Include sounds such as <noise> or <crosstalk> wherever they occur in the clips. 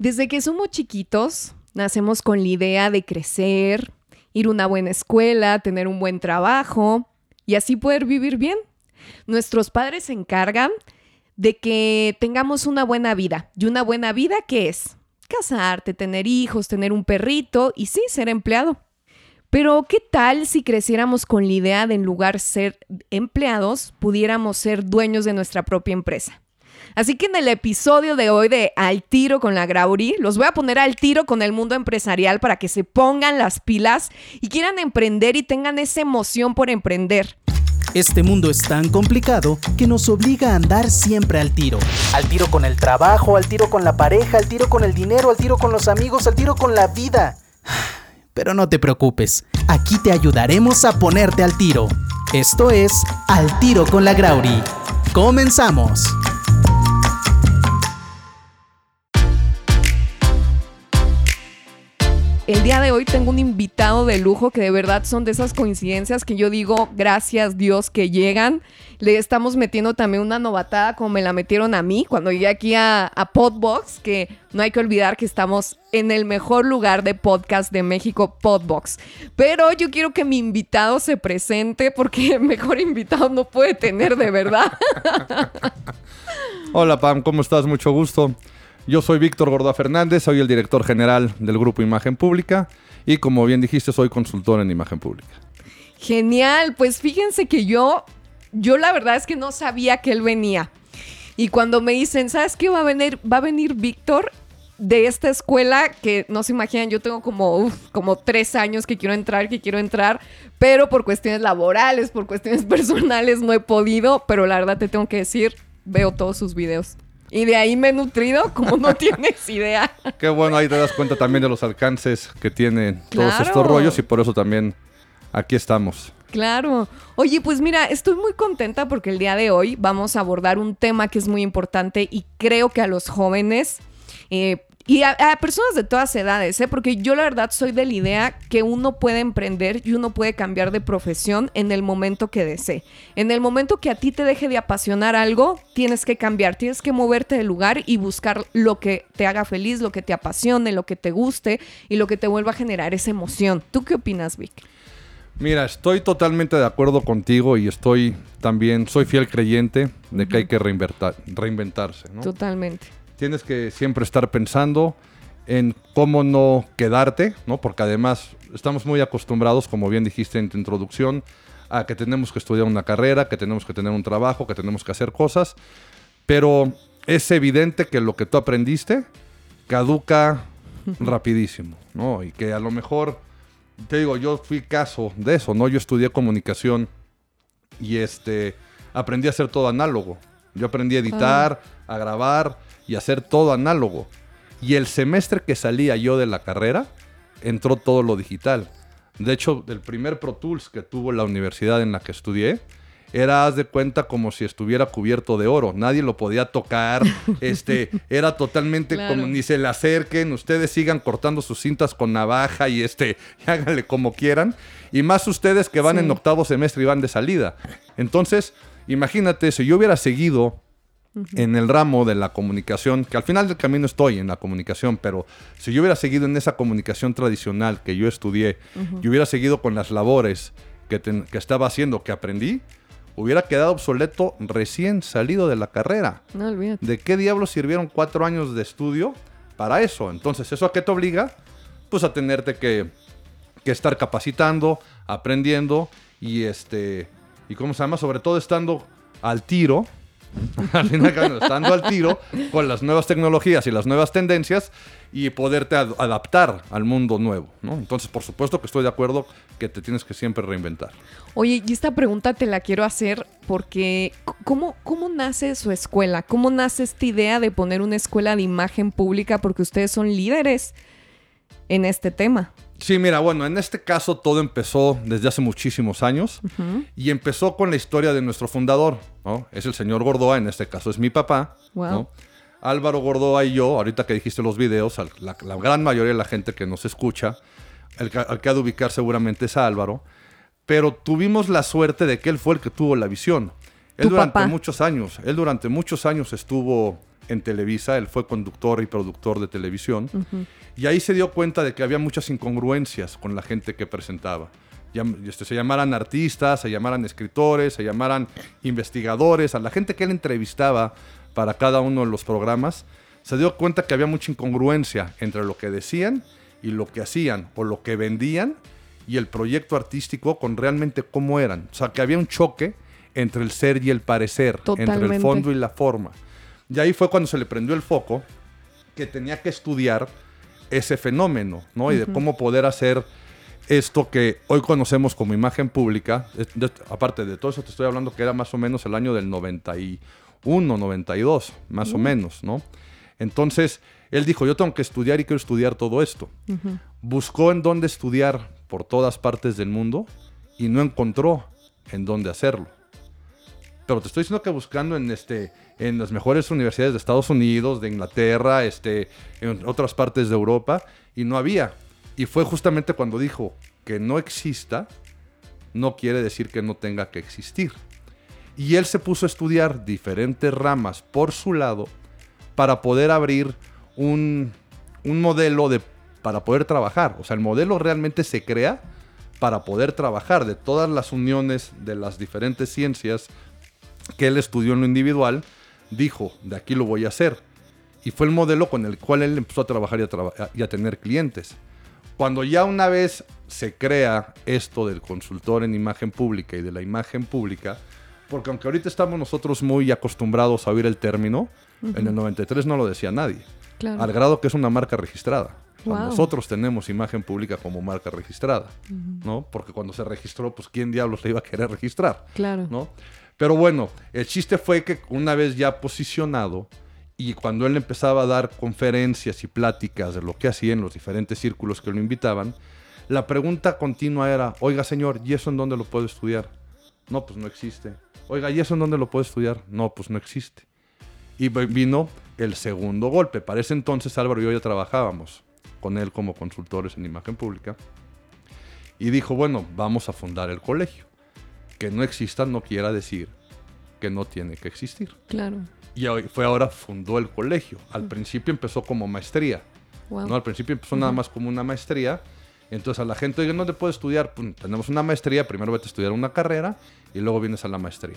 Desde que somos chiquitos, nacemos con la idea de crecer, ir a una buena escuela, tener un buen trabajo y así poder vivir bien. Nuestros padres se encargan de que tengamos una buena vida. ¿Y una buena vida qué es? Casarte, tener hijos, tener un perrito y sí, ser empleado. Pero ¿qué tal si creciéramos con la idea de en lugar de ser empleados, pudiéramos ser dueños de nuestra propia empresa? Así que en el episodio de hoy de Al tiro con la Grauri, los voy a poner al tiro con el mundo empresarial para que se pongan las pilas y quieran emprender y tengan esa emoción por emprender. Este mundo es tan complicado que nos obliga a andar siempre al tiro. Al tiro con el trabajo, al tiro con la pareja, al tiro con el dinero, al tiro con los amigos, al tiro con la vida. <sighs> Pero no te preocupes, aquí te ayudaremos a ponerte al tiro. Esto es Al tiro con la Grauri. Comenzamos. El día de hoy tengo un invitado de lujo que de verdad son de esas coincidencias que yo digo, gracias Dios que llegan. Le estamos metiendo también una novatada como me la metieron a mí cuando llegué aquí a, a Podbox, que no hay que olvidar que estamos en el mejor lugar de podcast de México, Podbox. Pero yo quiero que mi invitado se presente porque <laughs> mejor invitado no puede tener de verdad. <laughs> Hola Pam, ¿cómo estás? Mucho gusto. Yo soy Víctor Gordoa Fernández, soy el director general del grupo Imagen Pública y como bien dijiste, soy consultor en imagen pública. Genial, pues fíjense que yo, yo la verdad es que no sabía que él venía. Y cuando me dicen, ¿sabes qué va a venir? Va a venir Víctor de esta escuela que no se imaginan, yo tengo como, como tres años que quiero entrar, que quiero entrar, pero por cuestiones laborales, por cuestiones <laughs> personales no he podido, pero la verdad te tengo que decir, veo todos sus videos. Y de ahí me he nutrido como no <laughs> tienes idea. Qué bueno, ahí te das cuenta también de los alcances que tienen todos estos rollos y por eso también aquí estamos. Claro. Oye, pues mira, estoy muy contenta porque el día de hoy vamos a abordar un tema que es muy importante y creo que a los jóvenes eh, y a, a personas de todas edades, ¿eh? porque yo la verdad soy de la idea que uno puede emprender y uno puede cambiar de profesión en el momento que desee. En el momento que a ti te deje de apasionar algo, tienes que cambiar, tienes que moverte del lugar y buscar lo que te haga feliz, lo que te apasione, lo que te guste y lo que te vuelva a generar esa emoción. ¿Tú qué opinas, Vic? Mira, estoy totalmente de acuerdo contigo y estoy también, soy fiel creyente de que hay que reinverta- reinventarse. ¿no? Totalmente. Tienes que siempre estar pensando en cómo no quedarte, ¿no? Porque además estamos muy acostumbrados, como bien dijiste en tu introducción, a que tenemos que estudiar una carrera, que tenemos que tener un trabajo, que tenemos que hacer cosas, pero es evidente que lo que tú aprendiste caduca <laughs> rapidísimo, ¿no? Y que a lo mejor, te digo, yo fui caso de eso, ¿no? Yo estudié comunicación y este aprendí a hacer todo análogo. Yo aprendí a editar, a grabar y hacer todo análogo. Y el semestre que salía yo de la carrera, entró todo lo digital. De hecho, el primer Pro Tools que tuvo la universidad en la que estudié, era, haz de cuenta, como si estuviera cubierto de oro. Nadie lo podía tocar. <laughs> este, era totalmente Claro. como ni se le acerquen. Ustedes sigan cortando sus cintas con navaja y este, y <laughs> háganle como quieran. Y más ustedes que van Sí. en octavo semestre y van de salida. Entonces, imagínate, si yo hubiera seguido en el ramo de la comunicación, que al final del camino estoy en la comunicación, pero si yo hubiera seguido en esa comunicación tradicional que yo estudié, y hubiera seguido con las labores que, ten- que estaba haciendo, que aprendí, hubiera quedado obsoleto recién salido de la carrera. No olvídate. ¿De qué diablos sirvieron cuatro años de estudio para eso? Entonces, ¿eso a qué te obliga? Pues a tenerte que, que estar capacitando, aprendiendo y este y cómo se llama, sobre todo estando al tiro, <laughs> al final claro, estando al tiro con las nuevas tecnologías y las nuevas tendencias y poderte ad- adaptar al mundo nuevo, ¿no? Entonces, por supuesto que estoy de acuerdo que te tienes que siempre reinventar. Oye, y esta pregunta te la quiero hacer porque ¿cómo, ¿cómo nace su escuela? ¿Cómo nace esta idea de poner una escuela de imagen pública? Porque ustedes son líderes en este tema. Sí, mira, bueno, en este caso todo empezó desde hace muchísimos años y empezó con la historia de nuestro fundador, ¿no? Es el señor Gordoa, en este caso es mi papá, Wow. ¿no? Álvaro Gordoa y yo, ahorita que dijiste los videos, la, la gran mayoría de la gente que nos escucha, el que, al que ha de ubicar seguramente es a Álvaro, pero tuvimos la suerte de que él fue el que tuvo la visión. Él durante papá. muchos años, él durante muchos años estuvo en Televisa, él fue conductor y productor de televisión, y ahí se dio cuenta de que había muchas incongruencias con la gente que presentaba. Este, se llamaran artistas, se llamaran escritores, se llamaran investigadores, a la gente que él entrevistaba para cada uno de los programas, se dio cuenta que había mucha incongruencia entre lo que decían y lo que hacían o lo que vendían y el proyecto artístico con realmente cómo eran. O sea, que había un choque entre el ser y el parecer, entre el fondo y la forma. Y ahí fue cuando se le prendió el foco que tenía que estudiar ese fenómeno, ¿no? Y de cómo poder hacer esto que hoy conocemos como imagen pública. aparte de todo eso, te estoy hablando que era más o menos el año del 91, 92, más o menos, ¿no? Entonces, él dijo, yo tengo que estudiar y quiero estudiar todo esto. Buscó en dónde estudiar por todas partes del mundo y no encontró en dónde hacerlo. Pero te estoy diciendo que buscando en, este, en las mejores universidades de Estados Unidos, de Inglaterra, este, en otras partes de Europa, y no había. Y fue justamente cuando dijo que no exista, no quiere decir que no tenga que existir. Y él se puso a estudiar diferentes ramas por su lado para poder abrir un, modelo de, para poder trabajar. O sea, el modelo realmente se crea para poder trabajar de todas las uniones de las diferentes ciencias que él estudió en lo individual, dijo, de aquí lo voy a hacer. Y fue el modelo con el cual él empezó a trabajar y a, y a tener clientes. Cuando ya una vez se crea esto del consultor en imagen pública y de la imagen pública, porque aunque ahorita estamos nosotros muy acostumbrados a oír el término, en el 93 no lo decía nadie. Al grado que es una marca registrada. Nosotros tenemos imagen pública como marca registrada, ¿no? Porque cuando se registró, pues quién diablos le iba a querer registrar, claro. ¿no? Pero bueno, el chiste fue que una vez ya posicionado y cuando él empezaba a dar conferencias y pláticas de lo que hacía en los diferentes círculos que lo invitaban, la pregunta continua era, oiga señor, ¿y eso en dónde lo puedo estudiar? No, pues no existe. Oiga, ¿y eso en dónde lo puedo estudiar? No, pues no existe. Y vino el segundo golpe. Para ese entonces Álvaro y yo ya trabajábamos con él como consultores en imagen pública. Y dijo, bueno, vamos a fundar el colegio. Que no exista no quiera decir que no tiene que existir. Claro. Y fue ahora fundó el colegio. Al principio empezó como maestría. ¿no? Al principio empezó nada más como una maestría. Entonces a la gente, oye, ¿dónde puedo estudiar? Tenemos una maestría, primero vete a estudiar una carrera y luego vienes a la maestría.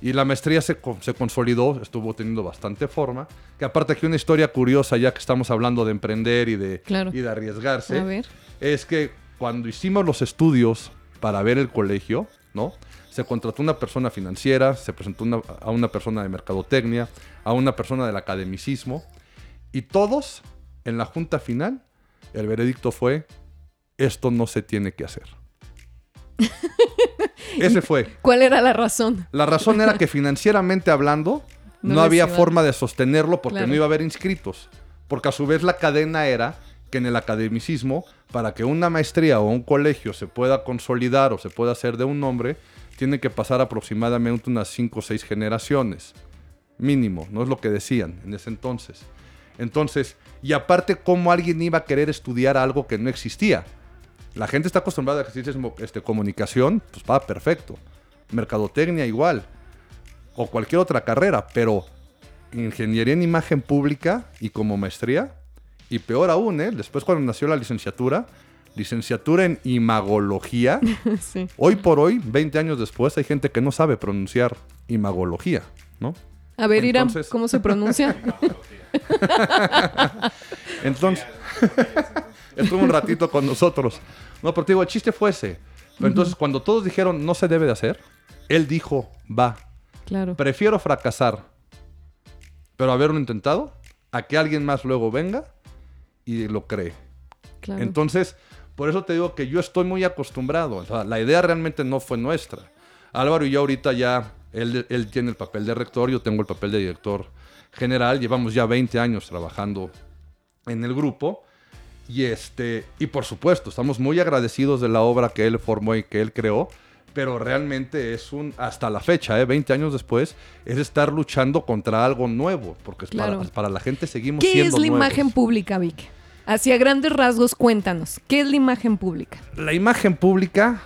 Y la maestría se, se, consolidó, estuvo teniendo bastante forma. Que aparte aquí una historia curiosa, ya que estamos hablando de emprender y de, y de arriesgarse, es que cuando hicimos los estudios para ver el colegio, ¿no? Se contrató una persona financiera, se presentó a una persona de mercadotecnia, a una persona del academicismo, y todos, en la junta final, el veredicto fue, esto no se tiene que hacer. <laughs> Ese fue. ¿Cuál era la razón? La razón era que financieramente hablando <laughs> no, había forma de sostenerlo porque no iba a haber inscritos. Porque a su vez la cadena era que en el academicismo, para que una maestría o un colegio se pueda consolidar o se pueda hacer de un nombre, tiene que pasar aproximadamente unas 5 o 6 generaciones. Mínimo, no es lo que decían en ese entonces. Entonces, y aparte, ¿cómo alguien iba a querer estudiar algo que no existía? La gente está acostumbrada a si este, comunicación, pues va perfecto. Mercadotecnia igual. O cualquier otra carrera, pero ingeniería en imagen pública y como maestría. Y peor aún, ¿eh? después cuando nació la licenciatura, licenciatura en imagología. <laughs> Hoy por hoy, 20 años después, hay gente que no sabe pronunciar imagología, ¿no? A ver, Irán, ¿cómo se pronuncia? <laughs> Entonces, <laughs> estuvo un ratito con nosotros. No, pero te digo, el chiste fue ese. Pero entonces, cuando todos dijeron no se debe de hacer, él dijo, va. Claro. Prefiero fracasar, pero haberlo intentado, a que alguien más luego venga y lo cree. Claro. Entonces, por eso te digo que yo estoy muy acostumbrado. la idea realmente no fue nuestra. Álvaro y yo ahorita ya, él, él tiene el papel de rector, yo tengo el papel de director general. Llevamos ya 20 años trabajando en el grupo. Y, este, y por supuesto, estamos muy agradecidos de la obra que él formó y que él creó, pero realmente es un, hasta la fecha, ¿eh? 20 años después, es estar luchando contra algo nuevo, porque para, la gente seguimos ¿Qué siendo ¿Qué es la imagen pública, Vic? Hacia grandes rasgos, cuéntanos, ¿qué es la imagen pública? La imagen pública,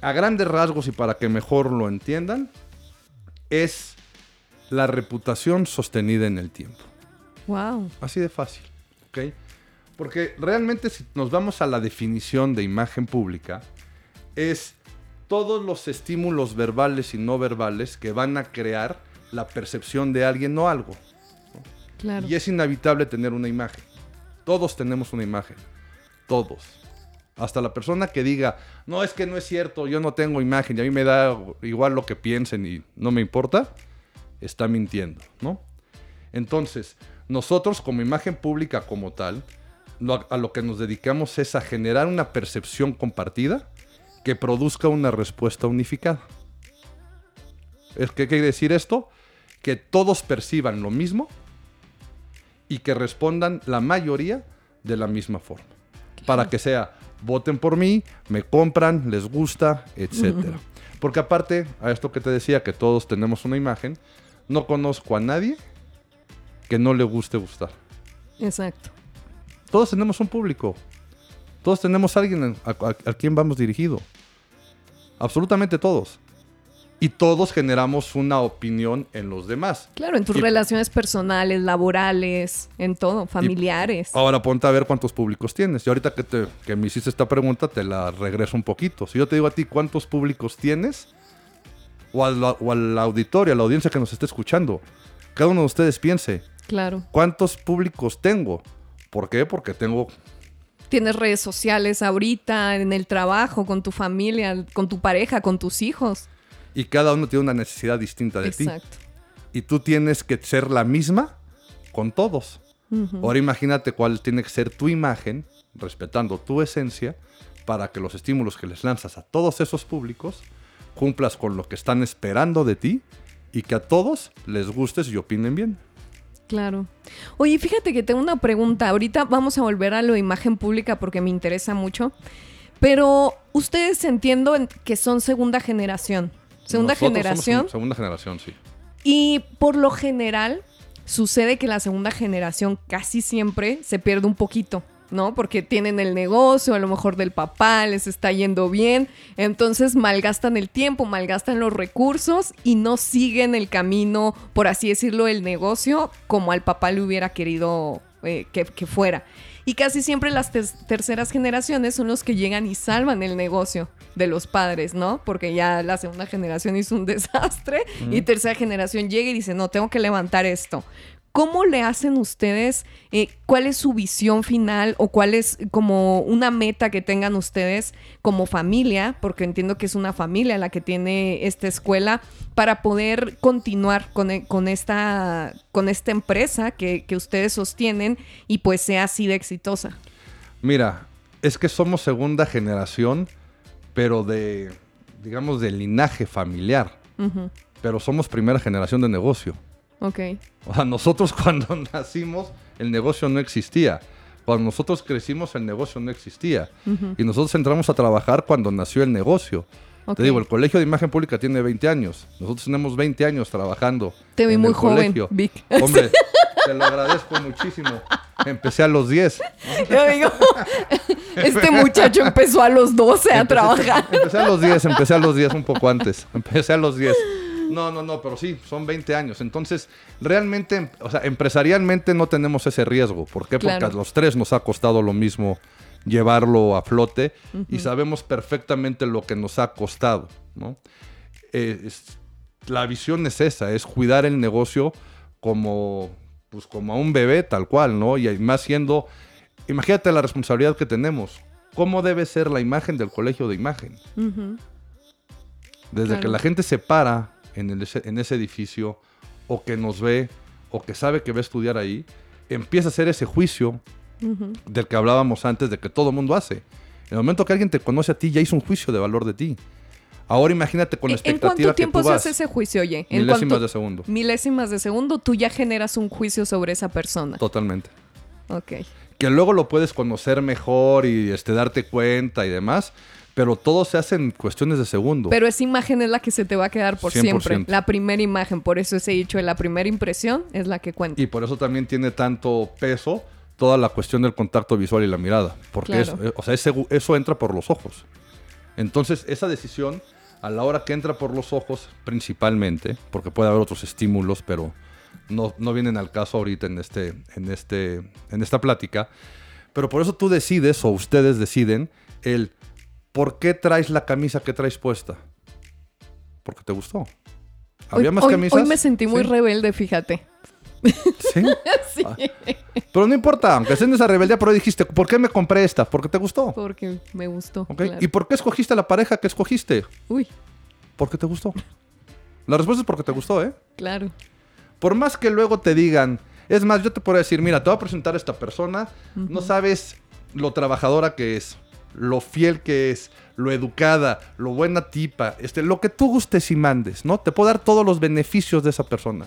a grandes rasgos y para que mejor lo entiendan, es la reputación sostenida en el tiempo. Wow. Así de fácil. ¿ok? Porque realmente si nos vamos a la definición de imagen pública, es todos los estímulos verbales y no verbales que van a crear la percepción de alguien o algo. Claro. Y es inevitable tener una imagen. Todos tenemos una imagen. Todos. Hasta la persona que diga, no, es que no es cierto, yo no tengo imagen y a mí me da igual lo que piensen y no me importa, está mintiendo, ¿no? Entonces, nosotros como imagen pública como tal, a lo que nos dedicamos es a generar una percepción compartida que produzca una respuesta unificada. ¿Es ¿Qué quiere decir esto? Que todos perciban lo mismo y que respondan la mayoría de la misma forma. Para que sea, voten por mí, me compran, les gusta, etcétera. Porque aparte, a esto que te decía, que todos tenemos una imagen, no conozco a nadie que no le guste gustar. Exacto. Todos tenemos un público. Todos tenemos alguien a, a- a quien vamos dirigido. Absolutamente todos. Y todos generamos una opinión en los demás. Claro, en tus Y- relaciones personales, laborales, en todo, familiares. Ahora ponte a ver cuántos públicos tienes. Y ahorita que, te, que me hiciste esta pregunta, te la regreso un poquito. Si yo te digo a ti cuántos públicos tienes, o al, o al auditorio, a la audiencia que nos esté escuchando, cada uno de ustedes piense, Claro. ¿cuántos públicos tengo? ¿Por qué? Porque tengo Tienes redes sociales ahorita, en el trabajo, con tu familia, con tu pareja, con tus hijos. Y cada uno tiene una necesidad distinta de ti. Exacto. Y tú tienes que ser la misma con todos. Ahora imagínate cuál tiene que ser tu imagen, respetando tu esencia, para que los estímulos que les lanzas a todos esos públicos cumplas con lo que están esperando de ti y que a todos les gustes y opinen bien. Claro. Oye, fíjate que tengo una pregunta. Ahorita vamos a volver a lo de imagen pública porque me interesa mucho. Pero ustedes entiendo en- que son segunda generación. Segunda Nosotros generación. un- segunda generación, sí. Y por lo general sucede que la segunda generación casi siempre se pierde un poquito, ¿no? Porque tienen el negocio, a lo mejor del papá, les está yendo bien, entonces malgastan el tiempo, malgastan los recursos y no siguen el camino, por así decirlo, el negocio como al papá le hubiera querido eh, que, que fuera. Y casi siempre las ter- terceras generaciones son los que llegan y salvan el negocio de los padres, ¿no? Porque ya la segunda generación hizo un <laughs> desastre y tercera generación llega y dice, no, tengo que levantar esto. ¿Cómo le hacen ustedes? Eh, ¿Cuál es su visión final o cuál es como una meta que tengan ustedes como familia? Porque entiendo que es una familia la que tiene esta escuela para poder continuar con, e- con esta, con esta empresa que, que ustedes sostienen y pues sea así de exitosa. Mira, es que somos segunda generación, pero de, digamos, de linaje familiar. Pero somos primera generación de negocio. Ok, O sea, nosotros <laughs> cuando nacimos, el negocio no existía. Cuando nosotros crecimos, el negocio no existía. Y nosotros entramos a trabajar cuando nació el negocio. Te digo, el Colegio de Imagen Pública tiene 20 años. Nosotros tenemos 20 años trabajando. Te vi en muy el joven, colegio. Vic. <laughs> Hombre, te lo agradezco muchísimo. Empecé a los 10. Yo digo, <laughs> este muchacho empezó a los 12 a Empecé- trabajar. Empecé a los 10, empecé a los 10 un poco antes. Empecé a los 10. No, no, no, pero sí, son 20 años. Entonces, realmente, o sea, empresarialmente no tenemos ese riesgo. ¿Por qué? Porque a los tres nos ha costado lo mismo llevarlo a flote y sabemos perfectamente lo que nos ha costado, ¿no? Eh, es- la visión es esa, es cuidar el negocio como, pues, como a un bebé tal cual, ¿no? Y más siendo, imagínate la responsabilidad que tenemos. ¿Cómo debe ser la imagen del colegio de imagen? Desde Claro. que la gente se para en, el- ese, en ese edificio, o que nos ve, o que sabe que va a estudiar ahí, empieza a hacer ese juicio ujú. del que hablábamos antes, de que todo el mundo hace. En el momento que alguien te conoce a ti, ya hizo un juicio de valor de ti. Ahora imagínate con la ¿En- ¿En expectativa cuánto tiempo que tú se hace ese juicio, oye? ¿En milésimas cuánto- de segundo. Milésimas de segundo, tú ya generas un juicio sobre esa persona. Totalmente. Ok. Que luego lo puedes conocer mejor y este, darte cuenta y demás, pero todo se hace en cuestiones de segundo. Pero esa imagen es la que se te va a quedar por 100%. siempre. La primera imagen. Por eso ese dicho de la primera impresión es la que cuenta. Y por eso también tiene tanto peso toda la cuestión del contacto visual y la mirada. Porque Claro. es- eh, o sea, ese- eso entra por los ojos. Entonces, esa decisión, a la hora que entra por los ojos, principalmente, porque puede haber otros estímulos, pero no, no vienen al caso ahorita en, este, en, este, en esta plática. Pero por eso tú decides, o ustedes deciden, el por qué traes la camisa que traes puesta. Porque te gustó. ¿Había más camisas? Hoy me sentí muy rebelde, fíjate. ¿Sí? <laughs> sí. Ah. Pero no importa, aunque estés en esa rebeldía, pero dijiste, ¿por qué me compré esta? Porque te gustó. Porque me gustó. ¿Y por qué escogiste la pareja que escogiste? Uy. Porque te gustó. La respuesta es porque te gustó, ¿eh? Claro. Por más que luego te digan, es más, yo te puedo decir, mira, te voy a presentar a esta persona, no sabes lo trabajadora que es, lo fiel que es, lo educada, lo buena tipa, este, lo que tú gustes y mandes, ¿no? Te puedo dar todos los beneficios de esa persona.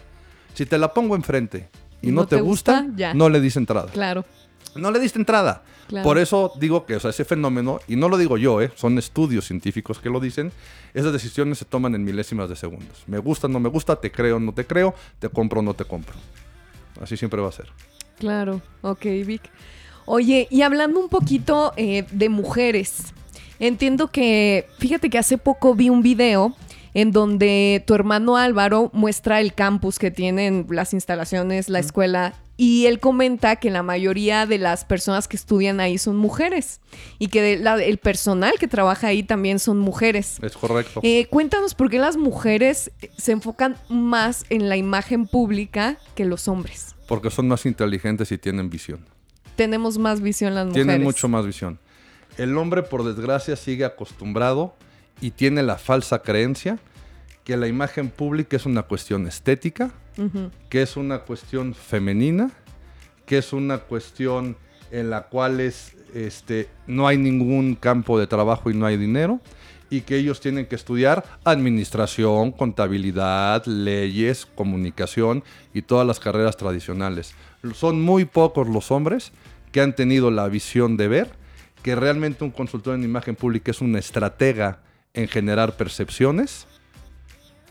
Si te la pongo enfrente y no, te, gusta, no le dis entrada. Claro. No le diste entrada. Por eso digo que o sea, ese fenómeno, y no lo digo yo, ¿eh? son estudios científicos que lo dicen, esas decisiones se toman en milésimas de segundos. Me gusta, no me gusta, te creo, no te creo, te compro, no te compro. Así siempre va a ser. Claro, ok, Vic. Oye, y hablando un poquito eh, de mujeres, entiendo que, fíjate que hace poco vi un video en donde tu hermano Álvaro muestra el campus que tienen las instalaciones, la escuela, y él comenta que la mayoría de las personas que estudian ahí son mujeres y que el personal que trabaja ahí también son mujeres. Es correcto. Eh, cuéntanos por qué las mujeres se enfocan más en la imagen pública que los hombres. Porque son más inteligentes y tienen visión. Tenemos más visión las mujeres. Tienen mucho más visión. El hombre, por desgracia, sigue acostumbrado y tiene la falsa creencia que la imagen pública es una cuestión estética, que es una cuestión femenina, que es una cuestión en la cual es, este, no hay ningún campo de trabajo y no hay dinero, y que ellos tienen que estudiar administración, contabilidad, leyes, comunicación y todas las carreras tradicionales. Son muy pocos los hombres que han tenido la visión de ver que realmente un consultor en imagen pública es una estratega en generar percepciones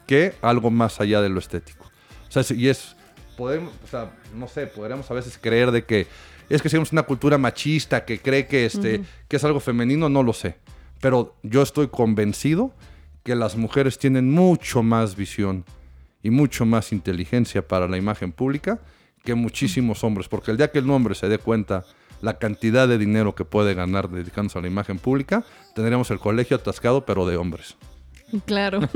que algo más allá de lo estético. O sea, y es, podemos, o sea, no sé, podríamos a veces creer de que es que somos una cultura machista que cree que, este, que es algo femenino, no lo sé. Pero yo estoy convencido que las mujeres tienen mucho más visión y mucho más inteligencia para la imagen pública que muchísimos hombres, porque el día que el hombre se dé cuenta la cantidad de dinero que puede ganar dedicándose a la imagen pública, tendríamos el colegio atascado, pero de hombres. Claro. <laughs>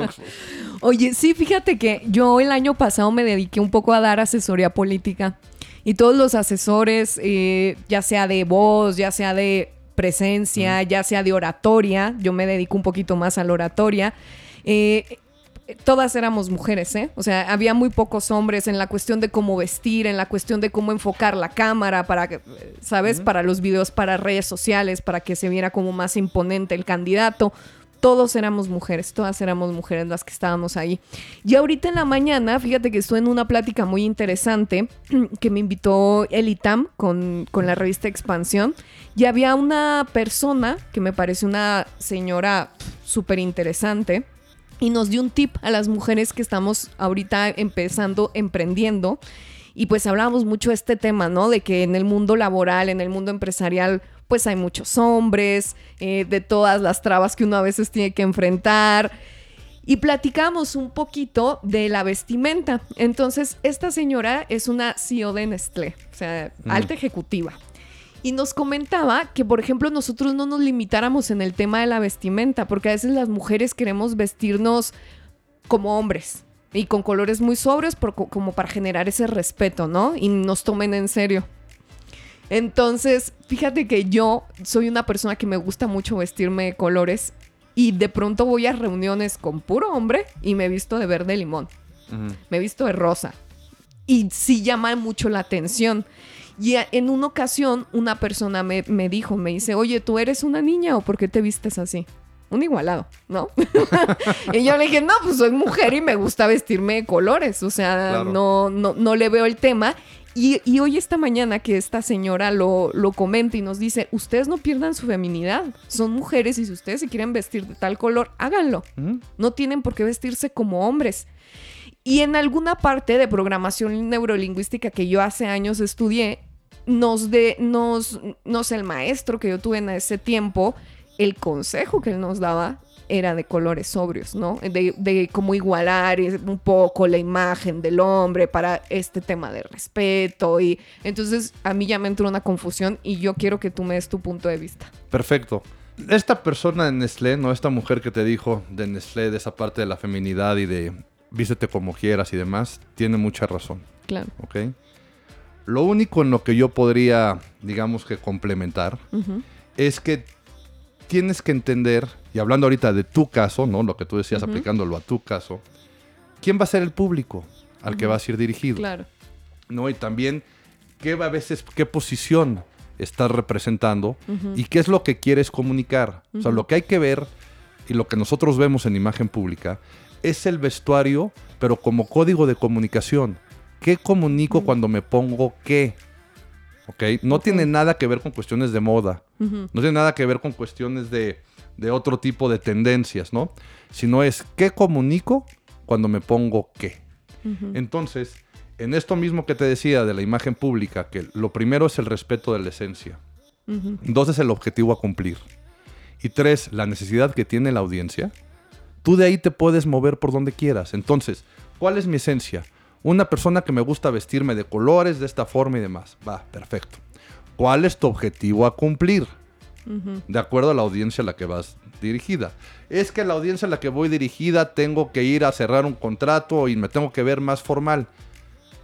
<laughs> Oye, sí, fíjate que yo el año pasado me dediqué un poco a dar asesoría política y todos los asesores, eh, ya sea de voz, ya sea de presencia, ya sea de oratoria, yo me dedico un poquito más a la oratoria. Eh, todas éramos mujeres, ¿eh? O sea, había muy pocos hombres en la cuestión de cómo vestir, en la cuestión de cómo enfocar la cámara para, ¿sabes? Para los videos, para redes sociales, para que se viera como más imponente el candidato todos éramos mujeres, todas éramos mujeres las que estábamos ahí. Y ahorita en la mañana, fíjate que estuve en una plática muy interesante <clears throat> que me invitó Elitam con, con la revista Expansión y había una persona que me parece una señora súper interesante y nos dio un tip a las mujeres que estamos ahorita empezando, emprendiendo. Y pues hablábamos mucho de este tema, ¿no? De que en el mundo laboral, en el mundo empresarial, pues hay muchos hombres, eh, de todas las trabas que uno a veces tiene que enfrentar. Y platicamos un poquito de la vestimenta. Entonces, esta señora es una CEO de Nestlé, o sea, mm. alta ejecutiva. Y nos comentaba que, por ejemplo, nosotros no nos limitáramos en el tema de la vestimenta, porque a veces las mujeres queremos vestirnos como hombres y con colores muy sobrios como para generar ese respeto, ¿no? Y nos tomen en serio. Entonces, fíjate que yo soy una persona que me gusta mucho vestirme de colores y de pronto voy a reuniones con puro hombre y me visto de verde limón. Me visto de rosa. Y sí llama mucho la atención. Y en una ocasión una persona me, me dijo, me dice, oye, ¿tú eres una niña o por qué te vistes así? un igualado, ¿no? <laughs> y yo le dije, no, pues soy mujer y me gusta vestirme de colores, o sea, no, no, no le veo el tema. Y, hoy esta mañana que esta señora lo, lo comenta y nos dice, ustedes no pierdan su feminidad, son mujeres y si ustedes se quieren vestir de tal color, háganlo. No tienen por qué vestirse como hombres. Y en alguna parte de programación neurolingüística que yo hace años estudié, nos de, nos, no sé, el maestro que yo tuve en ese tiempo, el consejo que él nos daba era de colores sobrios, ¿no? De, de cómo igualar un poco la imagen del hombre para este tema de respeto. Y entonces a mí ya me entró una confusión y yo quiero que tú me des tu punto de vista. Perfecto. Esta persona de Nestlé, ¿no? Esta mujer que te dijo de Nestlé, de esa parte de la feminidad y de vístete como quieras y demás, tiene mucha razón. Claro. ¿Ok? Lo único en lo que yo podría, digamos que complementar, es que tienes que entender, y hablando ahorita de tu caso, ¿no? Lo que tú decías, aplicándolo a tu caso, ¿quién va a ser el público al que vas a ir dirigido? Claro. ¿No? Y también, ¿qué a veces, qué posición estás representando y qué es lo que quieres comunicar? O sea, lo que hay que ver y lo que nosotros vemos en imagen pública es el vestuario, pero como código de comunicación. ¿Qué comunico cuando me pongo qué? ¿Ok? No tiene nada que ver con cuestiones de moda. No tiene nada que ver con cuestiones de, otro tipo de tendencias, ¿no? Sino es qué comunico cuando me pongo qué. Entonces, en esto mismo que te decía de la imagen pública, que lo primero es el respeto de la esencia. Dos es el objetivo a cumplir. Y tres, la necesidad que tiene la audiencia. Tú de ahí te puedes mover por donde quieras. Entonces, ¿cuál es mi esencia? Una persona que me gusta vestirme de colores, de esta forma y demás. Va, perfecto. ¿Cuál es tu objetivo a cumplir? De acuerdo a la audiencia a la que vas dirigida. Es que la audiencia a la que voy dirigida tengo que ir a cerrar un contrato y me tengo que ver más formal.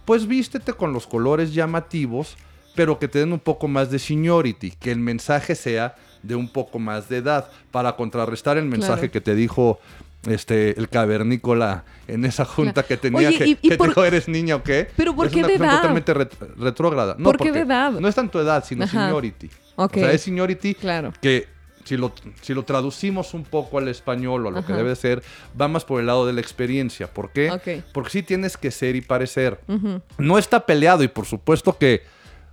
Pues vístete con los colores llamativos, pero que te den un poco más de seniority, que el mensaje sea de un poco más de edad, para contrarrestar el mensaje que te dijo este, el cavernícola en esa junta que tenía que, te dijo, eres niña o qué. Pero ¿por qué de edad? totalmente retrógrada. No, ¿Por qué de edad? No es tanto edad, sino seniority. O sea, es seniority claro. que si lo, si lo traducimos un poco al español o a lo que debe ser, va más por el lado de la experiencia. ¿Por qué? Porque sí tienes que ser y parecer. No está peleado y por supuesto que,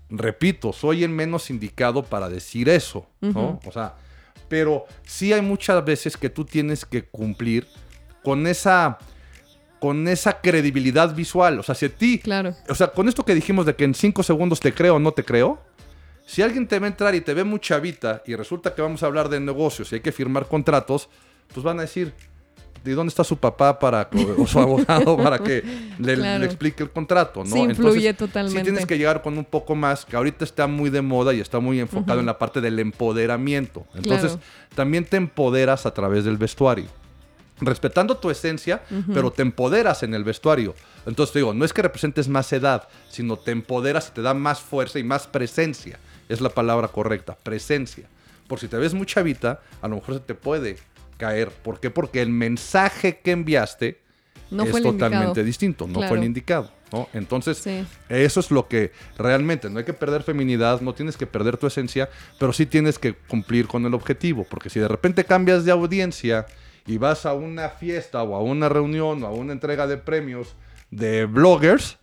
repito, soy el menos indicado para decir eso, ¿no? O sea, pero sí hay muchas veces que tú tienes que cumplir con esa con esa credibilidad visual. O sea, si a ti. Claro. O sea, con esto que dijimos de que en cinco segundos te creo o no te creo. Si alguien te va a entrar y te ve muy chavita y resulta que vamos a hablar de negocios y hay que firmar contratos, pues van a decir, ¿de dónde está su papá para o su abogado <laughs> para que le, explique el contrato? ¿no? Sí, influye totalmente. Sí tienes que llegar con un poco más, que ahorita está muy de moda y está muy enfocado en la parte del empoderamiento. Entonces, también te empoderas a través del vestuario. Respetando tu esencia, pero te empoderas en el vestuario. Entonces te digo, no es que representes más edad, sino te empoderas y te da más fuerza y más presencia. Es la palabra correcta, presencia. Por si te ves muy chavita, a lo mejor se te puede caer. ¿Por qué? Porque el mensaje que enviaste es totalmente distinto, no fue el indicado. ¿no? Entonces, eso es lo que realmente, no hay que perder feminidad, no tienes que perder tu esencia, pero sí tienes que cumplir con el objetivo, porque si de repente cambias de audiencia y vas a una fiesta o a una reunión o a una entrega de premios de bloggers,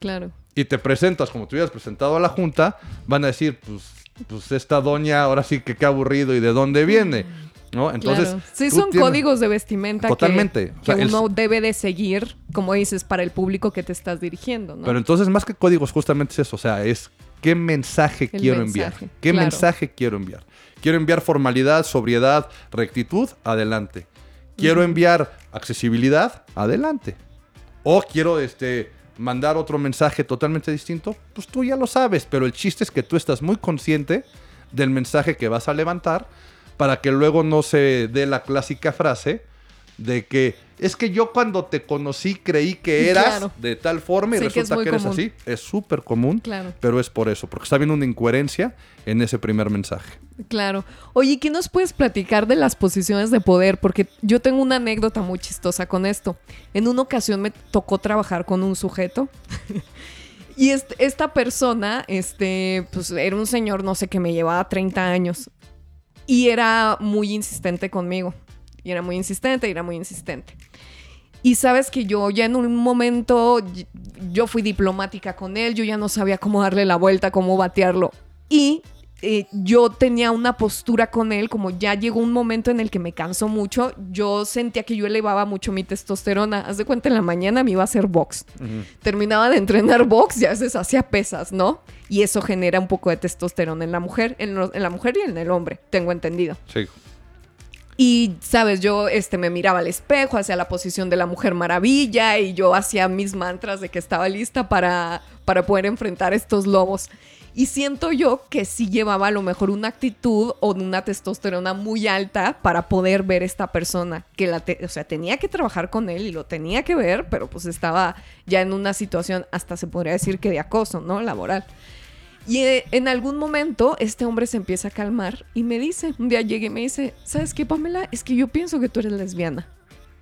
claro. y te presentas como te hubieras presentado a la junta, van a decir, pues, pues esta doña ahora sí que qué aburrido y de dónde viene. ¿No? Entonces, sí son códigos de vestimenta Totalmente. que, uno debe de seguir, como dices, para el público que te estás dirigiendo, ¿no? Pero entonces, más que códigos, justamente es eso, o sea, es qué mensaje quiero enviar. ¿Qué mensaje quiero enviar? Quiero enviar formalidad, sobriedad, rectitud, adelante. Quiero enviar accesibilidad, adelante. O quiero este mandar otro mensaje totalmente distinto, pues tú ya lo sabes, pero el chiste es que tú estás muy consciente del mensaje que vas a levantar para que luego no se dé la clásica frase de que es que yo cuando te conocí creí que eras de tal forma y resulta que, eres así. Es súper común, claro. pero es por eso, porque está habiendo una incoherencia en ese primer mensaje. Claro. Oye, ¿qué nos puedes platicar de las posiciones de poder? Porque yo tengo una anécdota muy chistosa con esto. En una ocasión me tocó trabajar con un sujeto. <laughs> y esta persona, este, pues era un señor, no sé, que me llevaba 30 años. Y era muy insistente conmigo. Y era muy insistente, y era muy insistente. Y sabes que yo ya en un momento, yo fui diplomática con él, yo ya no sabía cómo darle la vuelta, cómo batearlo. Y eh, yo tenía una postura con él, como ya llegó un momento en el que me cansó mucho, yo sentía que yo elevaba mucho mi testosterona. Haz de cuenta, en la mañana me iba a hacer box. Terminaba de entrenar box y a veces hacía pesas, ¿no? Y eso genera un poco de testosterona en la mujer, en, la mujer y en el hombre, tengo entendido. Sí. Y, sabes, yo este, me miraba al espejo, hacia la posición de la mujer maravilla y yo hacía mis mantras de que estaba lista para, para poder enfrentar estos lobos. Y siento yo que sí llevaba a lo mejor una actitud o una testosterona muy alta para poder ver esta persona. Que la o sea, tenía que trabajar con él y lo tenía que ver, pero pues estaba ya en una situación, hasta se podría decir que de acoso, ¿no? Laboral. Y eh, en algún momento este hombre se empieza a calmar y me dice, un día llegué y me dice, ¿sabes qué, Pamela? Es que yo pienso que tú eres lesbiana.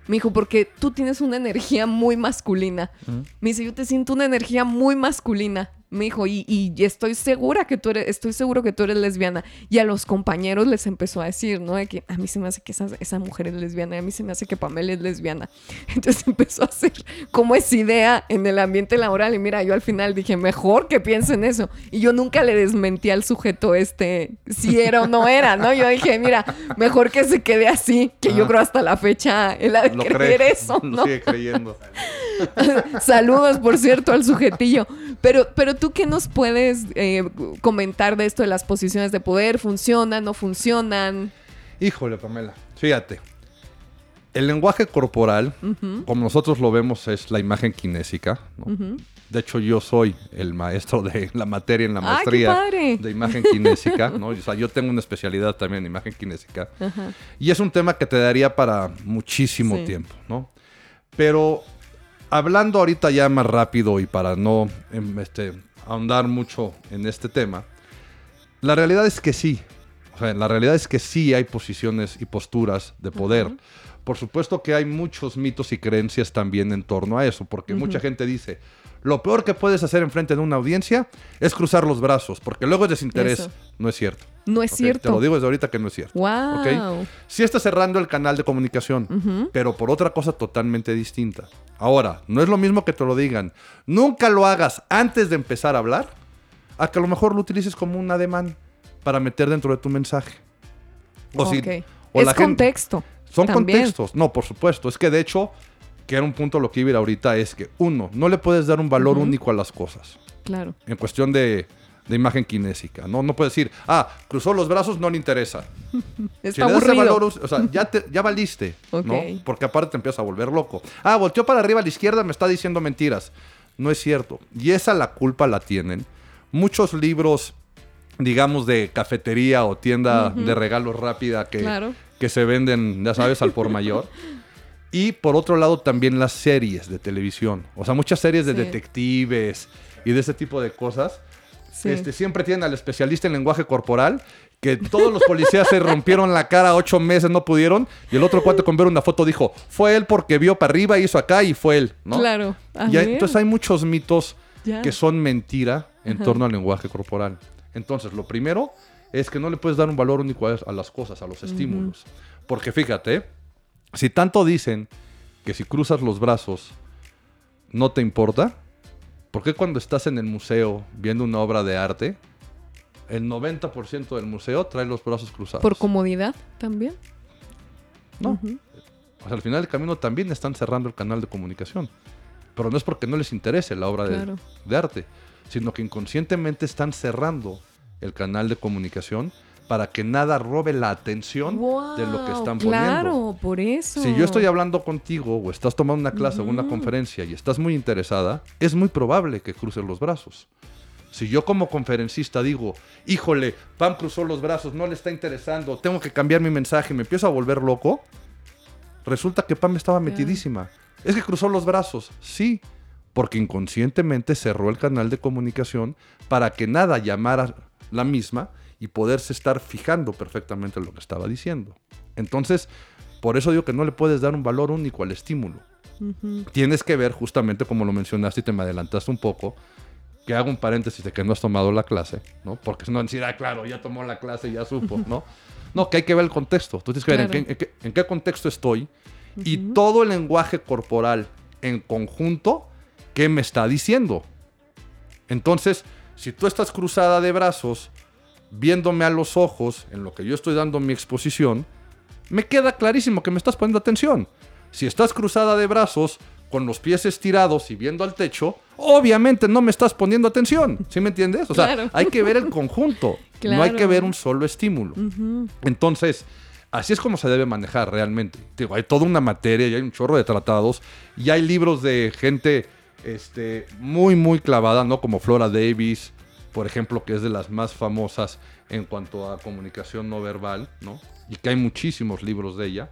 Me dijo, porque tú tienes una energía muy masculina. Me dice, yo te siento una energía muy masculina me dijo, y, y, estoy segura que tú eres, estoy seguro que tú eres lesbiana. Y a los compañeros les empezó a decir, ¿no? De que a mí se me hace que esa, esa mujer es lesbiana, y a mí se me hace que Pamela es lesbiana. <laughs> Entonces empezó a hacer como esa idea en el ambiente laboral. Y mira, yo al final dije, mejor que piensen eso. Y yo nunca le desmentí al sujeto este si era o no era, ¿no? Yo dije, mira, mejor que se quede así, que yo creo hasta la fecha él ha de creer eso, <laughs> ¿no? Lo sigue creyendo. <laughs> Saludos, por cierto, al sujetillo. Pero, pero tú qué nos puedes eh, comentar de esto de las posiciones de poder? ¿Funcionan, no funcionan? Híjole, Pamela, fíjate. El lenguaje corporal, como nosotros lo vemos, es la imagen kinésica. De hecho, yo soy el maestro de la materia en la maestría de imagen kinésica. ¿no? O sea, yo tengo una especialidad también en imagen kinésica. Y es un tema que te daría para muchísimo tiempo, ¿no? Pero hablando ahorita ya más rápido y para no em, este, ahondar mucho en este tema, la realidad es que sí. O sea, la realidad es que sí hay posiciones y posturas de poder. Por supuesto que hay muchos mitos y creencias también en torno a eso, porque mucha gente dice, lo peor que puedes hacer enfrente de una audiencia es cruzar los brazos, porque luego es desinterés. No es cierto. No es cierto. Te lo digo desde ahorita que no es cierto. Wow. Sí está cerrando el canal de comunicación, pero por otra cosa totalmente distinta. Ahora, no es lo mismo que te lo digan. Nunca lo hagas antes de empezar a hablar, a que a lo mejor lo utilices como un ademán para meter dentro de tu mensaje. O si, es contexto. son contextos. No, por supuesto. Es que de hecho, que era un punto lo que iba a ir ahorita, es que uno, no le puedes dar un valor único a las cosas. Claro. En cuestión de de imagen kinésica. No, no puedes decir, ah, cruzó los brazos, no le interesa. <laughs> Está si le das valor, o sea, ya, te, ya valiste, ¿no? Porque aparte te empiezas a volver loco. Ah, volteó para arriba a la izquierda, me está diciendo mentiras. No es cierto. Y esa la culpa la tienen. Muchos libros, digamos, de cafetería o tienda de regalos rápida que, que se venden, ya sabes, al por mayor. <laughs> Y por otro lado, también las series de televisión. O sea, muchas series de detectives y de ese tipo de cosas este, siempre tienen al especialista en lenguaje corporal, que todos los policías se rompieron la cara ocho meses, no pudieron, y el otro cuate con ver una foto dijo, fue él porque vio para arriba, hizo acá y fue él, ¿no? Claro. Y entonces hay muchos mitos que son mentira en torno al lenguaje corporal. Entonces, lo primero es que no le puedes dar un valor único a las cosas, a los estímulos. Porque fíjate, si tanto dicen que si cruzas los brazos no te importa, ¿Por qué cuando estás en el museo viendo una obra de arte, el 90% del museo trae los brazos cruzados? ¿Por comodidad también? No. o sea, al final del camino también están cerrando el canal de comunicación. Pero no es porque no les interese la obra de, de arte, sino que inconscientemente están cerrando el canal de comunicación para que nada robe la atención de lo que están poniendo. Claro, por eso. Si yo estoy hablando contigo o estás tomando una clase o una conferencia y estás muy interesada, es muy probable que cruces los brazos. Si yo como conferencista digo, híjole, Pam cruzó los brazos, no le está interesando, tengo que cambiar mi mensaje me empiezo a volver loco, resulta que Pam estaba metidísima. Es que cruzó los brazos, sí, porque inconscientemente cerró el canal de comunicación para que nada llamara la misma y poderse estar fijando perfectamente en lo que estaba diciendo. Entonces, por eso digo que no le puedes dar un valor único al estímulo. Tienes que ver justamente como lo mencionaste y te me adelantaste un poco, que hago un paréntesis de que no has tomado la clase, ¿no? Porque si no decir, ah, claro, ya tomó la clase, ya supo, ¿no? No, que hay que ver el contexto. Tú tienes que ver en, qué, contexto estoy y todo el lenguaje corporal en conjunto, ¿qué me está diciendo? Entonces, si tú estás cruzada de brazos viéndome a los ojos en lo que yo estoy dando mi exposición, me queda clarísimo que me estás poniendo atención. Si estás cruzada de brazos, con los pies estirados y viendo al techo, obviamente no me estás poniendo atención. ¿Sí me entiendes? O sea, hay que ver el conjunto. No hay que ver un solo estímulo. Entonces, Así es como se debe manejar realmente. Digo, hay toda una materia y hay un chorro de tratados y hay libros de gente este, muy, muy clavada, ¿no? Como Flora Davis, por ejemplo, que es de las más famosas en cuanto a comunicación no verbal, ¿no? Y que hay muchísimos libros de ella,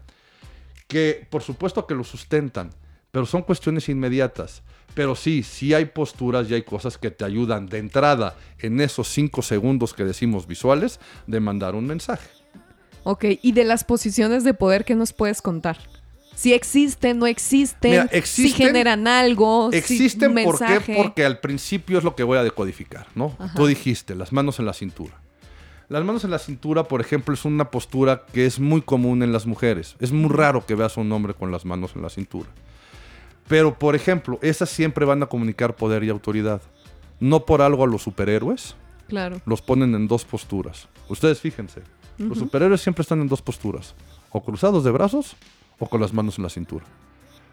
que por supuesto que lo sustentan, pero son cuestiones inmediatas. Pero sí, sí hay posturas y hay cosas que te ayudan de entrada en esos cinco segundos que decimos visuales de mandar un mensaje. Ok, y de las posiciones de poder, ¿qué nos puedes contar? Si existen, no existen, Mira, si generan algo, Existen, si ¿por qué? Porque al principio es lo que voy a decodificar, ¿no? Ajá. Tú dijiste, las manos en la cintura. Las manos en la cintura, por ejemplo, es una postura que es muy común en las mujeres. Es muy raro que veas a un hombre con las manos en la cintura. Pero, por ejemplo, esas siempre van a comunicar poder y autoridad. No por algo a los superhéroes Claro. los ponen en dos posturas. Ustedes fíjense, los superhéroes siempre están en dos posturas. O cruzados de brazos o con las manos en la cintura.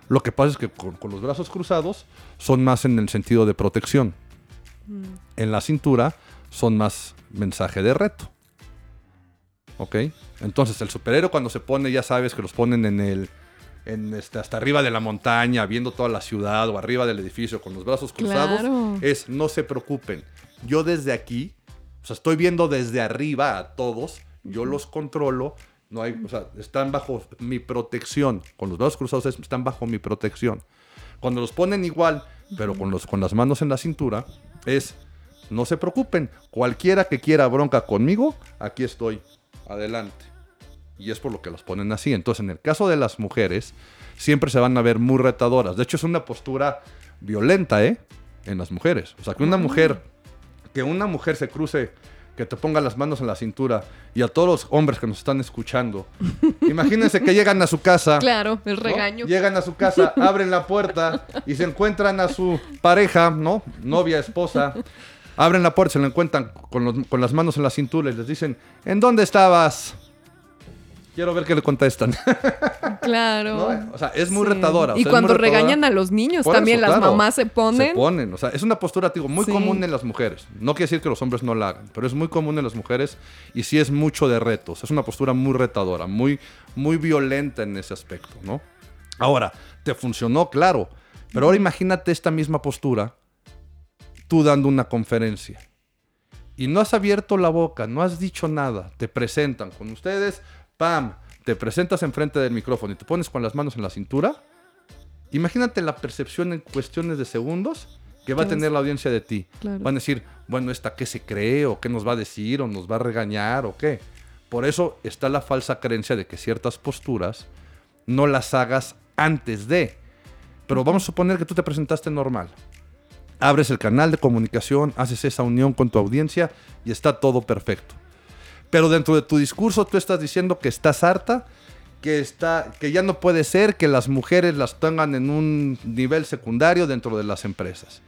Lo que pasa es que con, con los brazos cruzados son más en el sentido de protección. En la cintura son más mensaje de reto. ¿Ok? Entonces el superhéroe cuando se pone, ya sabes que los ponen en el... En este, hasta arriba de la montaña, viendo toda la ciudad o arriba del edificio con los brazos cruzados, Claro. es no se preocupen. Yo desde aquí, o sea, estoy viendo desde arriba a todos, yo los controlo, no hay, o sea, están bajo mi protección. Con los brazos cruzados es- están bajo mi protección. Cuando los ponen igual, pero con, los, con las manos en la cintura, es no se preocupen. Cualquiera que quiera bronca conmigo, aquí estoy. Adelante. Y es por lo que los ponen así. Entonces, en el caso de las mujeres, siempre se van a ver muy retadoras. De hecho, es una postura violenta, ¿eh? En las mujeres. O sea, que una mujer, que una mujer se cruce, que te ponga las manos en la cintura, y a todos los hombres que nos están escuchando, <laughs> imagínense que llegan a su casa. Claro, el ¿no? regaño. Llegan a su casa, <laughs> abren la puerta y se encuentran a su pareja, ¿no? Novia, esposa. Abren la puerta, se la encuentran con, los- con las manos en la cintura y les dicen, ¿en dónde estabas? Quiero ver qué le contestan. <laughs> Claro. ¿no? O sea, es muy Sí. retadora. o Y sea, cuando regañan a los niños, Por también eso, las claro. mamás se ponen. Se ponen. O sea, es una postura, digo, muy Sí. común en las mujeres. No quiere decir que los hombres no la hagan, pero es muy común en las mujeres y sí es mucho de retos. Es una postura muy retadora, muy, muy violenta en ese aspecto, ¿no? Ahora, te funcionó, claro. Pero ahora imagínate esta misma postura, tú dando una conferencia. Y no has abierto la boca, no has dicho nada. Te presentan con ustedes, ¡pam! Te presentas enfrente del micrófono y te pones con las manos en la cintura. Imagínate la percepción en cuestiones de segundos que va a ¿Qué vas- tener la audiencia de ti. Claro. Van a decir, bueno, ¿esta qué se cree? ¿O qué nos va a decir? ¿O nos va a regañar? ¿O qué? Por eso está la falsa creencia de que ciertas posturas no las hagas antes de. Pero vamos a suponer que tú te presentaste normal. Abres el canal de comunicación, haces esa unión con tu audiencia y está todo perfecto. Pero dentro de tu discurso tú estás diciendo que estás harta, que, está, que ya no puede ser que las mujeres las tengan en un nivel secundario dentro de las empresas.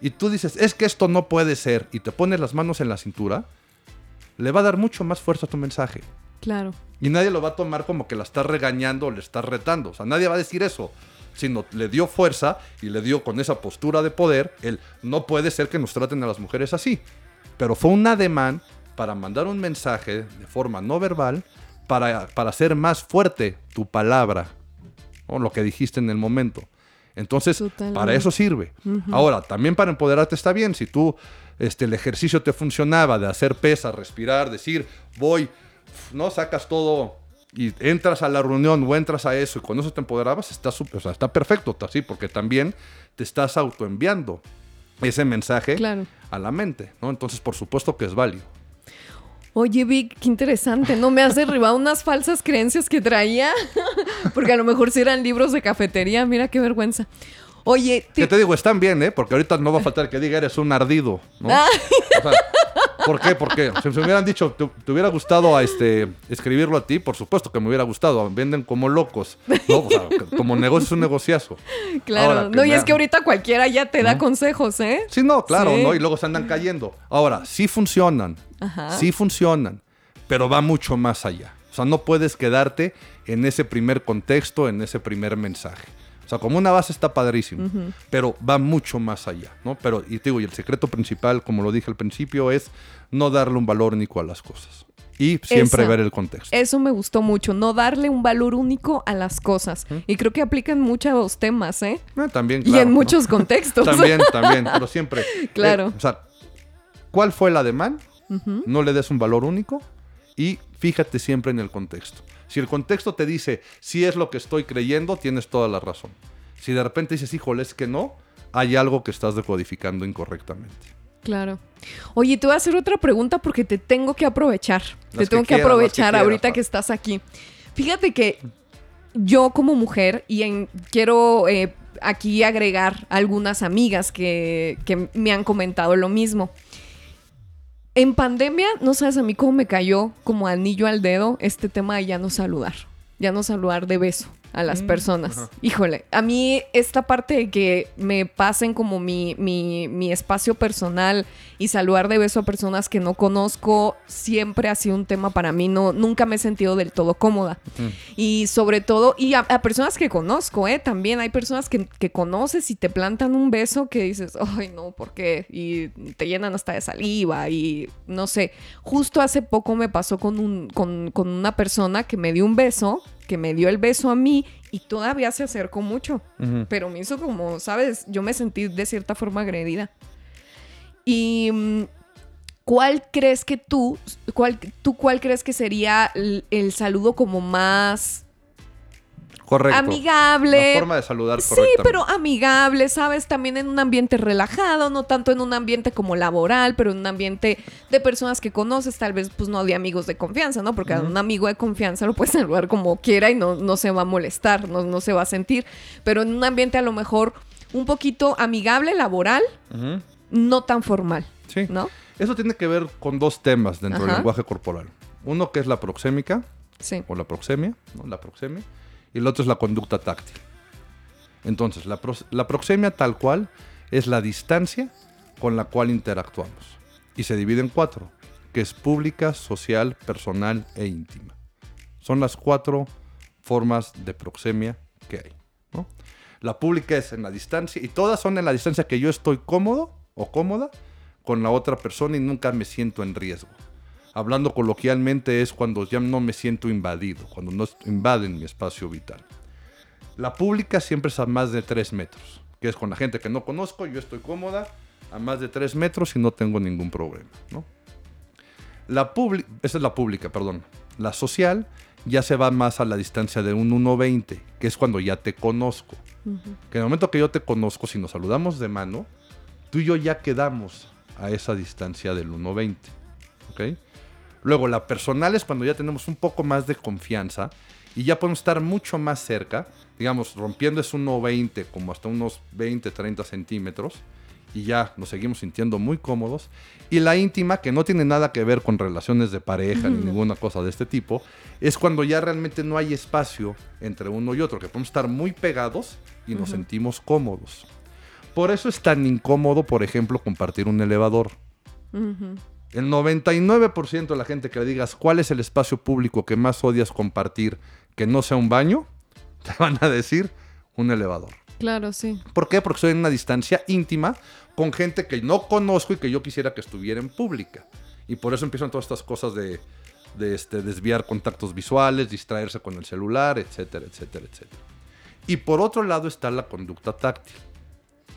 Y tú dices, es que esto no puede ser, y te pones las manos en la cintura, le va a dar mucho más fuerza a tu mensaje. Claro. Y nadie lo va a tomar como que la estás regañando o le estás retando. O sea, nadie va a decir eso. Sino le dio fuerza y le dio con esa postura de poder el no puede ser que nos traten a las mujeres así. Pero fue un ademán para mandar un mensaje de forma no verbal para, para hacer más fuerte tu palabra o lo que dijiste en el momento. Entonces, Totalmente. para eso sirve. Ahora, también para empoderarte está bien. Si tú, este, el ejercicio te funcionaba de hacer pesas, respirar, decir, voy, no sacas todo y entras a la reunión o entras a eso y con eso te empoderabas, está, o sea, está perfecto, así, porque también te estás autoenviando ese mensaje Claro. a la mente, ¿no? Entonces, por supuesto que es válido. Oye, Vic, qué interesante. ¿No me has derribado unas falsas creencias que traía? <laughs> Porque a lo mejor si eran libros de cafetería. Mira qué vergüenza. Oye, Que te- te digo, están bien, ¿eh? Porque ahorita no va a faltar que diga eres un ardido, ¿no? Ah. O sea, ¿Por qué? Porque si me hubieran dicho, te, te hubiera gustado a este, escribirlo a ti, por supuesto que me hubiera gustado. Venden como locos, ¿no? O sea, que como negocio es un negociazo. claro. Ahora, no, y me es que ahorita cualquiera ya te da consejos, ¿eh? Sí, no, claro, Sí. ¿no? Y luego se andan cayendo. Ahora, sí funcionan. Ajá. Sí funcionan. Pero va mucho más allá. O sea, no puedes quedarte en ese primer contexto, en ese primer mensaje. O sea, como una base está padrísimo, pero va mucho más allá, ¿no? Pero, y te digo, y el secreto principal, como lo dije al principio, es no darle un valor único a las cosas. y siempre Esa. ver el contexto. Eso me gustó mucho, no darle un valor único a las cosas. Y creo que aplica en muchos temas, ¿eh? Eh, también, y en ¿no? muchos <laughs> contextos. También, también, pero siempre. <laughs> Claro. Eh, o sea, ¿cuál fue el ademán? No le des un valor único y fíjate siempre en el contexto. Si el contexto te dice, si es lo que estoy creyendo, tienes toda la razón. Si de repente dices, híjole, es que no, hay algo que estás decodificando incorrectamente. Claro. Oye, te voy a hacer otra pregunta porque te tengo que aprovechar. te tengo que, quieras, las que aprovechar quieras, ahorita que estás aquí. Fíjate que yo como mujer, y en- quiero eh, aquí agregar algunas amigas que, que me han comentado lo mismo. En pandemia, no sabes a mí cómo me cayó como anillo al dedo este tema de ya no saludar. Ya no saludar de beso a las personas. Híjole, a mí esta parte de que me pasen como mi, mi, mi espacio personal y saludar de beso a personas que no conozco siempre ha sido un tema para mí. No, nunca me he sentido del todo cómoda. Y sobre todo, y a, a personas que conozco, ¿eh? También hay personas que, que conoces y te plantan un beso que dices, ay, no, ¿por qué? Y te llenan hasta de saliva y no sé. Justo hace poco me pasó con, un, con, con una persona que me dio un beso, que me dio el beso a mí y todavía se acercó mucho. Pero me hizo como, ¿sabes? Yo me sentí de cierta forma agredida. Y... mm, ¿Cuál crees que tú, cuál, tú cuál crees que sería el, el saludo como más Correcto. amigable? La forma de saludar Sí, pero amigable, ¿sabes? También en un ambiente relajado, no tanto en un ambiente como laboral, pero en un ambiente de personas que conoces, tal vez pues no de amigos de confianza, ¿no? Porque a un amigo de confianza lo puedes <laughs> saludar como quiera y no, no se va a molestar, no, no se va a sentir, pero en un ambiente a lo mejor un poquito amigable, laboral, no tan formal, Sí. ¿no? Eso tiene que ver con dos temas dentro del lenguaje corporal. Uno que es la proxémica, Sí. o la proxemia, ¿no? La proxemia. Y el otro es la conducta táctil. Entonces, la, la proxemia tal cual es la distancia con la cual interactuamos. Y se divide en cuatro, que es pública, social, personal e íntima. Son las cuatro formas de proxemia que hay. ¿no? La pública es en la distancia, y todas son en la distancia que yo estoy cómodo o cómoda con la otra persona y nunca me siento en riesgo. Hablando coloquialmente es cuando ya no me siento invadido, cuando no invaden mi espacio vital. La pública siempre es a más de 3 metros, que es con la gente que no conozco, yo estoy cómoda a más de 3 metros y no tengo ningún problema. ¿no? La esa es la pública, perdón. La social ya se va más a la distancia de un 1.20, que es cuando ya te conozco. Que en el momento que yo te conozco, si nos saludamos de mano, tú y yo ya quedamos a esa distancia del 1.20. ¿Ok? Luego, la personal es cuando ya tenemos un poco más de confianza y ya podemos estar mucho más cerca, digamos, rompiendo ese 1.20 como hasta unos 20, 30 centímetros y ya nos seguimos sintiendo muy cómodos. Y la íntima, que no tiene nada que ver con relaciones de pareja ni ninguna cosa de este tipo, es cuando ya realmente no hay espacio entre uno y otro, que podemos estar muy pegados y nos sentimos cómodos. Por eso es tan incómodo, por ejemplo, compartir un elevador. Ujú. El 99% de la gente que le digas cuál es el espacio público que más odias compartir que no sea un baño, <laughs> te van a decir un elevador. Claro, sí. ¿Por qué? Porque estoy en una distancia íntima con gente que no conozco y que yo quisiera que estuviera en pública. Y por eso empiezan todas estas cosas de, de, este, desviar contactos visuales, distraerse con el celular, etcétera, etcétera, etcétera. Y por otro lado está la conducta táctil,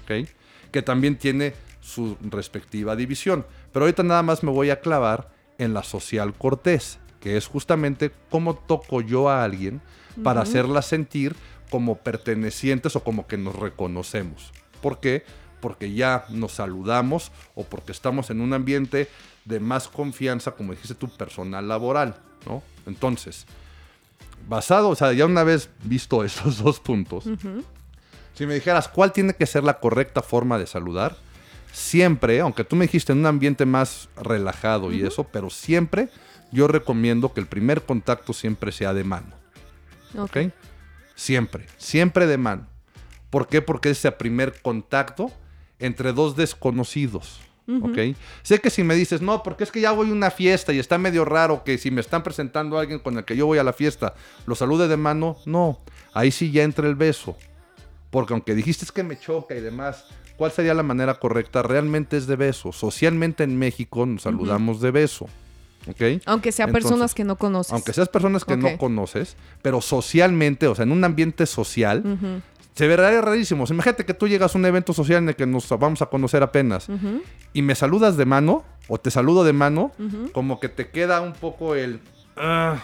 ¿ok? que también tiene su respectiva división. Pero ahorita nada más me voy a clavar en la social cortés, que es justamente cómo toco yo a alguien para hacerla sentir como pertenecientes o como que nos reconocemos. ¿Por qué? Porque ya nos saludamos o porque estamos en un ambiente de más confianza, como dijiste tú, personal laboral, ¿no? Entonces, basado, o sea, ya una vez visto <laughs> estos dos puntos, si me dijeras cuál tiene que ser la correcta forma de saludar, siempre, aunque tú me dijiste en un ambiente más relajado y eso, pero siempre yo recomiendo que el primer contacto siempre sea de mano. Ok. ¿Ok? Siempre, siempre de mano. ¿Por qué? Porque es ese primer contacto entre dos desconocidos. ¿Ok? Sé que si me dices, no, porque es que ya voy a una fiesta y está medio raro que si me están presentando a alguien con el que yo voy a la fiesta, lo salude de mano, no. Ahí sí ya entra el beso. Porque aunque dijiste es que me choca y demás, ¿cuál sería la manera correcta? Realmente es de beso. Socialmente en México nos saludamos de beso. ¿ok? Aunque sea Entonces, personas que no conoces. Aunque seas personas que no conoces, pero socialmente, o sea, en un ambiente social, se verá rarísimo. Imagínate que tú llegas a un evento social en el que nos vamos a conocer apenas y me saludas de mano o te saludo de mano, como que te queda un poco el... "Ah,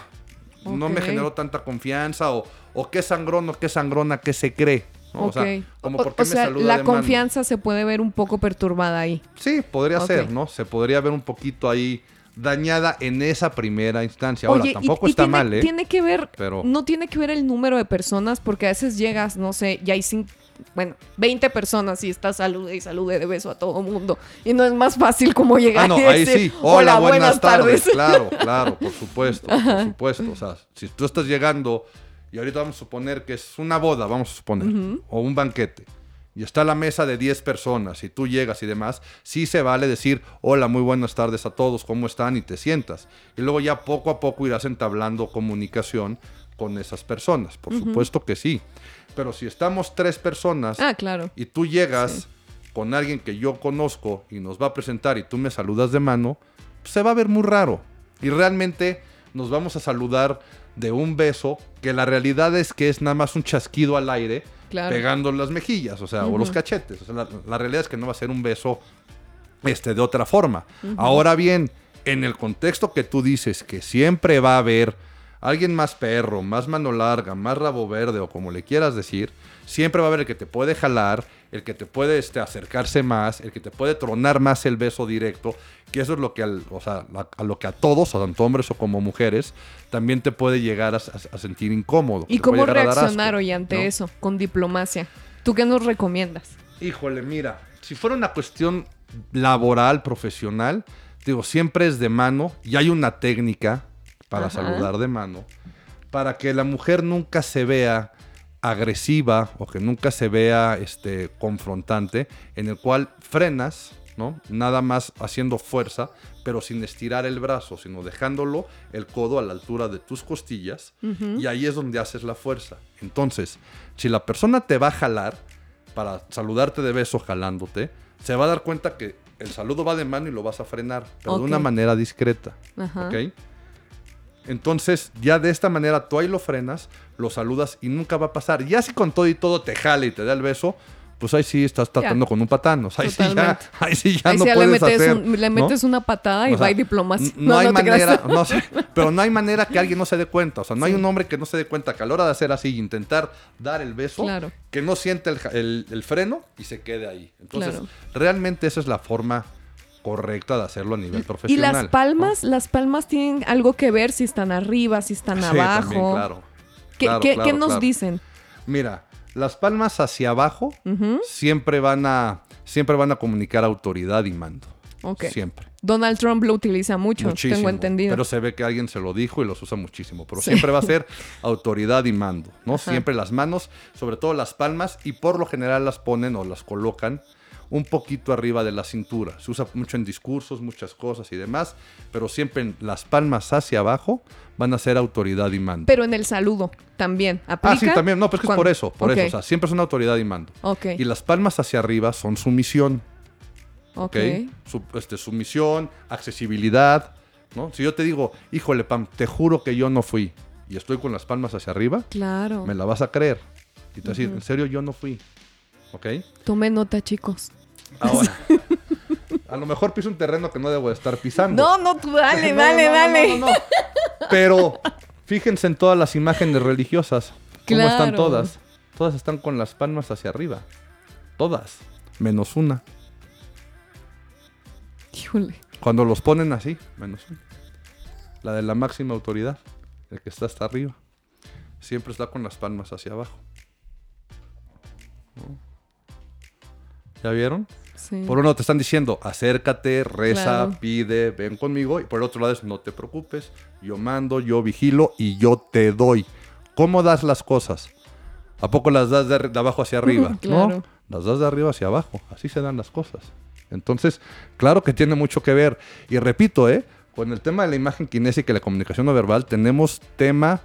No me generó tanta confianza o, o qué sangrón o qué sangrona, qué se cree. ¿No? O sea, como O- por qué o me sea, la de mano. confianza se puede ver un poco perturbada ahí. Sí, podría ser, ¿no? Se podría ver un poquito ahí dañada en esa primera instancia. Ahora, Oye, y- tampoco y está tiene, mal, ¿eh? Tiene que ver, Pero- no tiene que ver el número de personas, porque a veces llegas, no sé, ya hay cinco, bueno, 20 personas y estás salude y salude de beso a todo mundo. Y no es más fácil como llegar Ah, no, y ahí decir, sí. Hola, buenas, tardes. tardes. Claro, claro, por <laughs> supuesto, por supuesto. O sea, si tú estás llegando y ahorita vamos a suponer que es una boda, vamos a suponer, o un banquete, y está la mesa de 10 personas y tú llegas y demás, sí se vale decir, hola, muy buenas tardes a todos, ¿cómo están? Y te sientas. Y luego ya poco a poco irás entablando comunicación con esas personas. Por supuesto que sí. Pero si estamos tres personas Ah, claro. y tú llegas con alguien que yo conozco y nos va a presentar y tú me saludas de mano, pues se va a ver muy raro. Y realmente nos vamos a saludar de un beso que la realidad es que es nada más un chasquido al aire Claro. pegando las mejillas, o sea, o los cachetes. O sea, la, la realidad es que no va a ser un beso este, de otra forma. Ahora bien, en el contexto que tú dices que siempre va a haber alguien más perro, más mano larga, más rabo verde o como le quieras decir, siempre va a haber el que te puede jalar, el que te puede este, acercarse más, el que te puede tronar más el beso directo, que eso es lo que, al- o sea, a lo que a todos, tanto hombres o como mujeres, también te puede llegar a, sentir incómodo. ¿Y cómo reaccionar hoy ante ¿no? eso? Con diplomacia. ¿Tú qué nos recomiendas? Híjole, mira, si fuera una cuestión laboral, profesional, digo, siempre es de mano y hay una técnica para Ajá. saludar de mano, para que la mujer nunca se vea agresiva o que nunca se vea este, confrontante, en el cual frenas, ¿no? Nada más haciendo fuerza, pero sin estirar el brazo, sino dejándolo el codo a la altura de tus costillas, y ahí es donde haces la fuerza. Entonces, si la persona te va a jalar para saludarte de beso jalándote, se va a dar cuenta que el saludo va de mano y lo vas a frenar, pero de una manera discreta. ¿Ok? Entonces, ya de esta manera tú ahí lo frenas, lo saludas y nunca va a pasar. Ya si con todo y todo te jala y te da el beso, pues ahí sí estás tratando con un patán. O sea, <laughs> ahí sí ya, ahí sí ya Ahí no ya le puedes metes, hacer. un- le ¿no? metes una patada y O sea, va y diplomacia. n- No, hay creas. manera, no sé, <laughs> pero no hay manera que alguien no se dé cuenta. O sea, no hay un hombre que no se dé cuenta que a la hora de hacer así, intentar dar el beso, Claro. que no siente el, ja- el- el freno y se quede ahí. Entonces, Claro. realmente esa es la forma correcta de hacerlo a nivel Y profesional. las ¿no? palmas, las palmas tienen algo que ver si están arriba, si están Sí, abajo. también, claro. ¿Qué, Claro, qué- claro, qué nos dicen? Mira, las palmas hacia abajo siempre van a siempre van a comunicar autoridad y mando. Ok. Siempre. Donald Trump lo utiliza mucho, Muchísimo. tengo entendido. Pero se ve que alguien se lo dijo y los usa muchísimo. Pero Sí. siempre va a ser autoridad y mando, ¿no? Ajá. Siempre las manos, sobre todo las palmas, y por lo general las ponen o las colocan un poquito arriba de la cintura. Se usa mucho en discursos, muchas cosas y demás, pero siempre en las palmas hacia abajo van a ser autoridad y mando. Pero en el saludo también. ¿Aplica? Ah, sí, también. No, pero es que es por eso, por eso. O sea, siempre es una autoridad y mando. Ok, Y las palmas hacia arriba son sumisión. ok. ¿ok? Su- este, sumisión, accesibilidad, ¿no? Si yo te digo, híjole, Pam, te juro que yo no fui y estoy con las palmas hacia arriba, Claro. me la vas a creer. Y te vas a decir, en serio, yo no fui. ¿Ok? Tome nota, chicos. Ahora, <laughs> a lo mejor piso un terreno que no debo de estar pisando. No, no, tú dale, No, dale, no, no, dale. no, no, no. Pero fíjense en todas las imágenes religiosas. ¿Cómo están todas? Todas están con las palmas hacia arriba. Todas. Menos una. Híjole. Cuando los ponen así, menos uno. La de la máxima autoridad, el que está hasta arriba. Siempre está con las palmas hacia abajo. ¿No? ¿Ya vieron? Sí. Por uno te están diciendo, acércate, reza, Claro. pide, ven conmigo. Y por el otro lado es, no te preocupes, yo mando, yo vigilo y yo te doy. ¿Cómo das las cosas? ¿A poco las das de abajo hacia arriba? <laughs> Claro. No, las das de arriba hacia abajo. Así se dan las cosas. Entonces, claro que tiene mucho que ver. Y repito, ¿eh? Con el tema de la imagen kinésica y la comunicación no verbal, tenemos tema,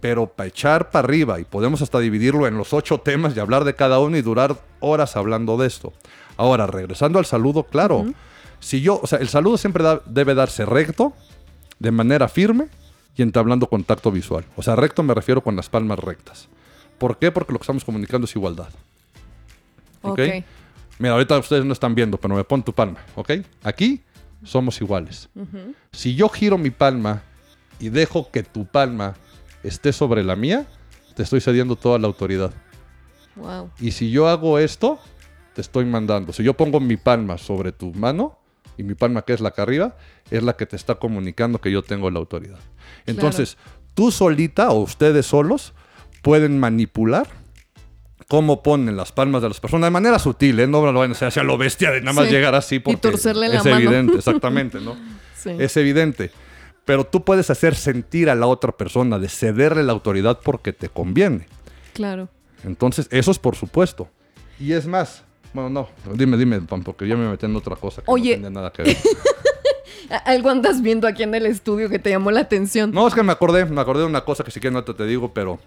pero para echar para arriba. Y podemos hasta dividirlo en los ocho temas y hablar de cada uno y durar horas hablando de esto. Ahora, regresando al saludo, claro. Si yo, o sea, el saludo siempre da- debe darse recto, de manera firme y entablando contacto visual. O sea, recto me refiero con las palmas rectas. ¿Por qué? Porque lo que estamos comunicando es igualdad. ¿Ok? Ok. Mira, ahorita ustedes no están viendo, pero me pon tu palma, ¿ok? Aquí somos iguales. Si yo giro mi palma y dejo que tu palma esté sobre la mía, te estoy cediendo toda la autoridad. Wow. Y si yo hago esto, te estoy mandando. Si yo pongo mi palma sobre tu mano y mi palma que es la que arriba, es la que te está comunicando que yo tengo la autoridad. Entonces, tú solita o ustedes solos pueden manipular cómo ponen las palmas de las personas de manera sutil, ¿eh? No lo vayan a hacer hacia lo bestia de nada más Sí. llegar así Y porque torcerle la es mano. evidente, <laughs> exactamente, ¿no? Sí. Es evidente. Pero tú puedes hacer sentir a la otra persona de cederle la autoridad porque te conviene. Claro. Entonces, eso es por supuesto. Y es más, bueno, no, dime, dime, Pam, porque yo me metí en otra cosa que Oye. no tenía nada que ver. <laughs> Algo andas viendo aquí en el estudio que te llamó la atención. No, es que me acordé, me acordé de una cosa que si quieres no te, te digo, pero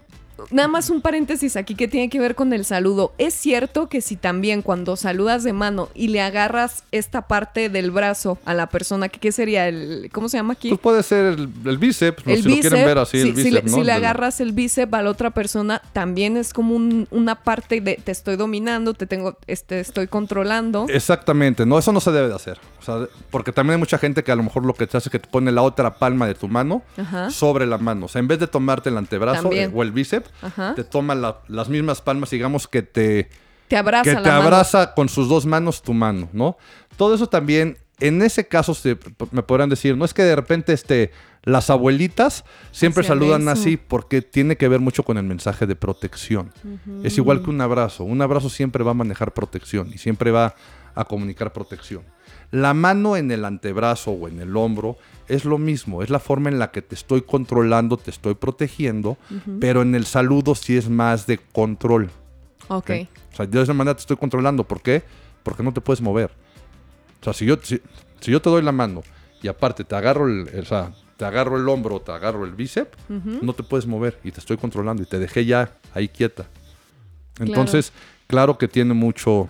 Nada más un paréntesis aquí que tiene que ver con el saludo. Es cierto que si también cuando saludas de mano y le agarras esta parte del brazo a la persona, que qué sería el, ¿cómo se llama aquí? pues puede ser el, el bíceps, el si lo quieren ver así, si, el si bíceps, le, ¿no? si le agarras el bíceps a la otra persona, también es como un- una parte de te estoy dominando, te tengo, este, estoy controlando. Exactamente, no, eso no se debe de hacer. O sea, porque también hay mucha gente que a lo mejor lo que te hace es que te pone la otra palma de tu mano Ajá. sobre la mano. O sea, en vez de tomarte el antebrazo eh, o el bíceps, Ajá. te toma la- las mismas palmas, digamos que te, Te abraza que la te mano. abraza con sus dos manos tu mano, ¿no? Todo eso también, en ese caso se- me podrán decir, no es que de repente este, las abuelitas siempre saludan así porque tiene que ver mucho con el mensaje de protección. Es igual que un abrazo, un abrazo siempre va a manejar protección y siempre va a comunicar protección. La mano en el antebrazo o en el hombro es lo mismo, es la forma en la que te estoy controlando, te estoy protegiendo, pero en el saludo sí es más de control. Ok. ¿ok? O sea, yo de esa manera te estoy controlando. ¿Por qué? Porque no te puedes mover. O sea, si yo, si, si yo te doy la mano y aparte te agarro el, el- o sea, te agarro el hombro, te agarro el bíceps, no te puedes mover y te estoy controlando y te dejé ya ahí quieta. Entonces, claro, que tiene mucho,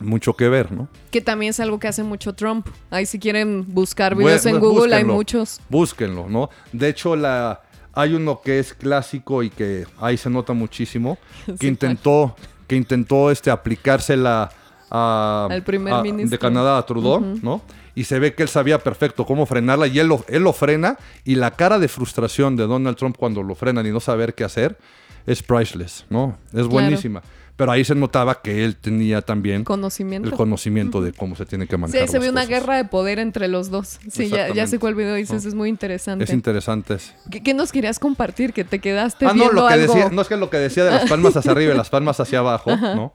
mucho que ver, ¿no? Que también es algo que hace mucho Trump. Ahí si quieren buscar videos en Google hay búsquenlo. muchos. Búsquenlo, ¿no? De hecho, la, hay uno que es clásico y que ahí se nota muchísimo, <laughs> que Sí, intentó, que intentó este, aplicársela a, Al primer a- ministro. de Canadá a Trudeau, ¿no? Y se ve que él sabía perfecto cómo frenarla y él lo, él lo frena y la cara de frustración de Donald Trump cuando lo frenan y no saber qué hacer es priceless, ¿no? Es buenísima. Pero ahí se notaba que él tenía también Conocimiento. el conocimiento de cómo se tiene que manejar. Sí, se ve las una cosas. guerra de poder entre los dos. Sí, ya, ya sé cuál video dices, es muy interesante. Es interesante. ¿Qué, qué nos querías compartir? Que te quedaste Ah, no, viendo lo que algo. decía, no es que lo que decía de las palmas hacia arriba y las palmas hacia abajo, ¿no?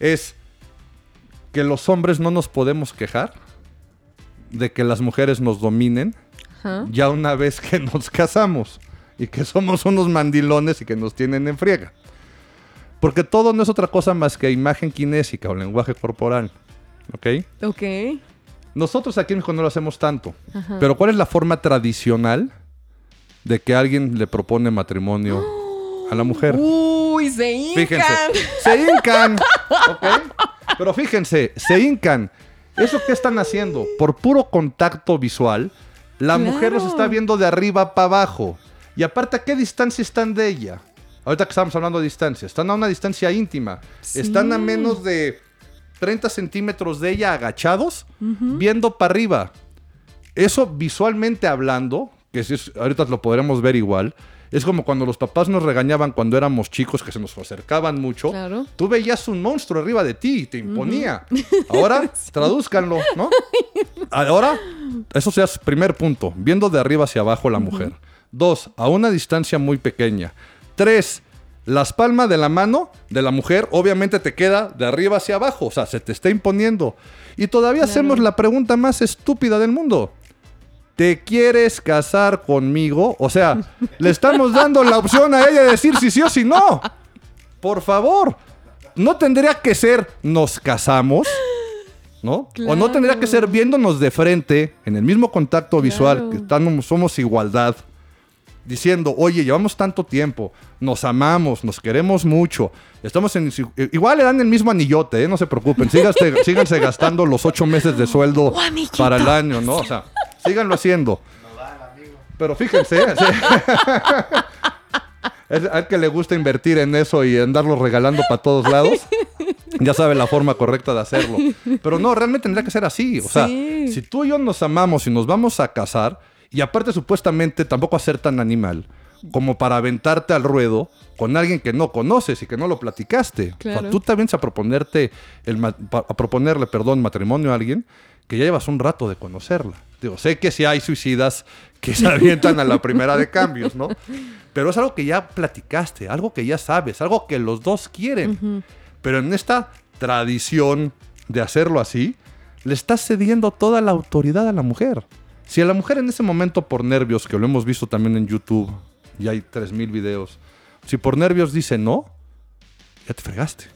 Es que los hombres no nos podemos quejar de que las mujeres nos dominen Ajá. ya una vez que nos casamos y que somos unos mandilones y que nos tienen en friega. Porque todo no es otra cosa más que imagen kinésica o lenguaje corporal. ¿Ok? Ok. Nosotros aquí en México no lo hacemos tanto. Pero ¿cuál es la forma tradicional de que alguien le propone matrimonio a la mujer? Uy, se hincan. Fíjense, se hincan. <laughs> ¿ok? Pero fíjense, se hincan. ¿Eso qué están haciendo? Por puro contacto visual, la mujer los está viendo de arriba para abajo. Y aparte, ¿a qué distancia están de ella? Ahorita que estamos hablando de distancia, están a una distancia íntima. Están a menos de 30 centímetros de ella agachados, viendo para arriba. Eso visualmente hablando, que es- ahorita lo podremos ver igual, es como cuando los papás nos regañaban cuando éramos chicos que se nos acercaban mucho. Claro. Tú veías un monstruo arriba de ti y te imponía. Ahora, <laughs> tradúzcanlo, ¿no? Ahora, eso sea primer punto, viendo de arriba hacia abajo la mujer. Dos, a una distancia muy pequeña. Tres, las palmas de la mano de la mujer obviamente te queda de arriba hacia abajo, o sea, se te está imponiendo. Y todavía hacemos la pregunta más estúpida del mundo. ¿Te quieres casar conmigo? O sea, <laughs> le estamos dando la opción a ella de decir si sí o si no. Por favor. No tendría que ser nos casamos, ¿no? O no tendría que ser viéndonos de frente, en el mismo contacto visual, que estamos, somos igualdad, diciendo, oye, llevamos tanto tiempo, nos amamos, nos queremos mucho, estamos en... Igual le dan el mismo anillote, ¿eh? no se preocupen, síganse, <laughs> síganse gastando los ocho meses de sueldo Oh, para el año, ¿no? O sea, síganlo haciendo. Pero fíjense, sí. <laughs> Es al que le gusta invertir en eso y andarlo regalando para todos lados, ya sabe la forma correcta de hacerlo. Pero no, realmente tendría que ser así. O sea, Sí. si tú y yo nos amamos y nos vamos a casar, y aparte supuestamente tampoco a ser tan animal, como para aventarte al ruedo con alguien que no conoces y que no lo platicaste. O Claro. sea, tú también a proponerte el a proponerle, perdón, matrimonio a alguien que ya llevas un rato de conocerla. Digo, sé que sí hay suicidas que se avientan a la primera de cambios, ¿no? Pero es algo que ya platicaste, algo que ya sabes, algo que los dos quieren. Pero en esta tradición de hacerlo así, le estás cediendo toda la autoridad a la mujer. Si a la mujer en ese momento por nervios, que lo hemos visto también en YouTube, y hay 3.000 videos, si por nervios dice no, ya te fregaste.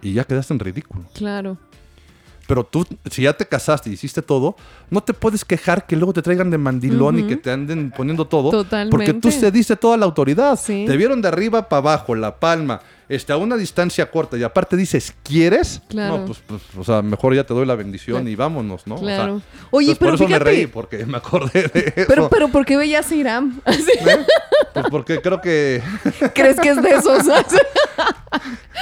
Y ya quedaste en ridículo. Claro. Pero tú, si ya te casaste y hiciste todo, no te puedes quejar que luego te traigan de mandilón y que te anden poniendo todo. Totalmente. Porque tú cediste toda la autoridad. Sí. Te vieron de arriba para abajo, la palma, este, a una distancia corta y aparte dices, ¿quieres? Claro. No, pues, pues, o sea, mejor ya te doy la bendición y vámonos, ¿no? O sea, Claro. Oye, pero por eso fíjate- me reí, porque me acordé de <laughs> eso. Pero, pero ¿por qué veías a Iram? <laughs> Así, Pues porque creo que <laughs> ¿Crees que es de esos?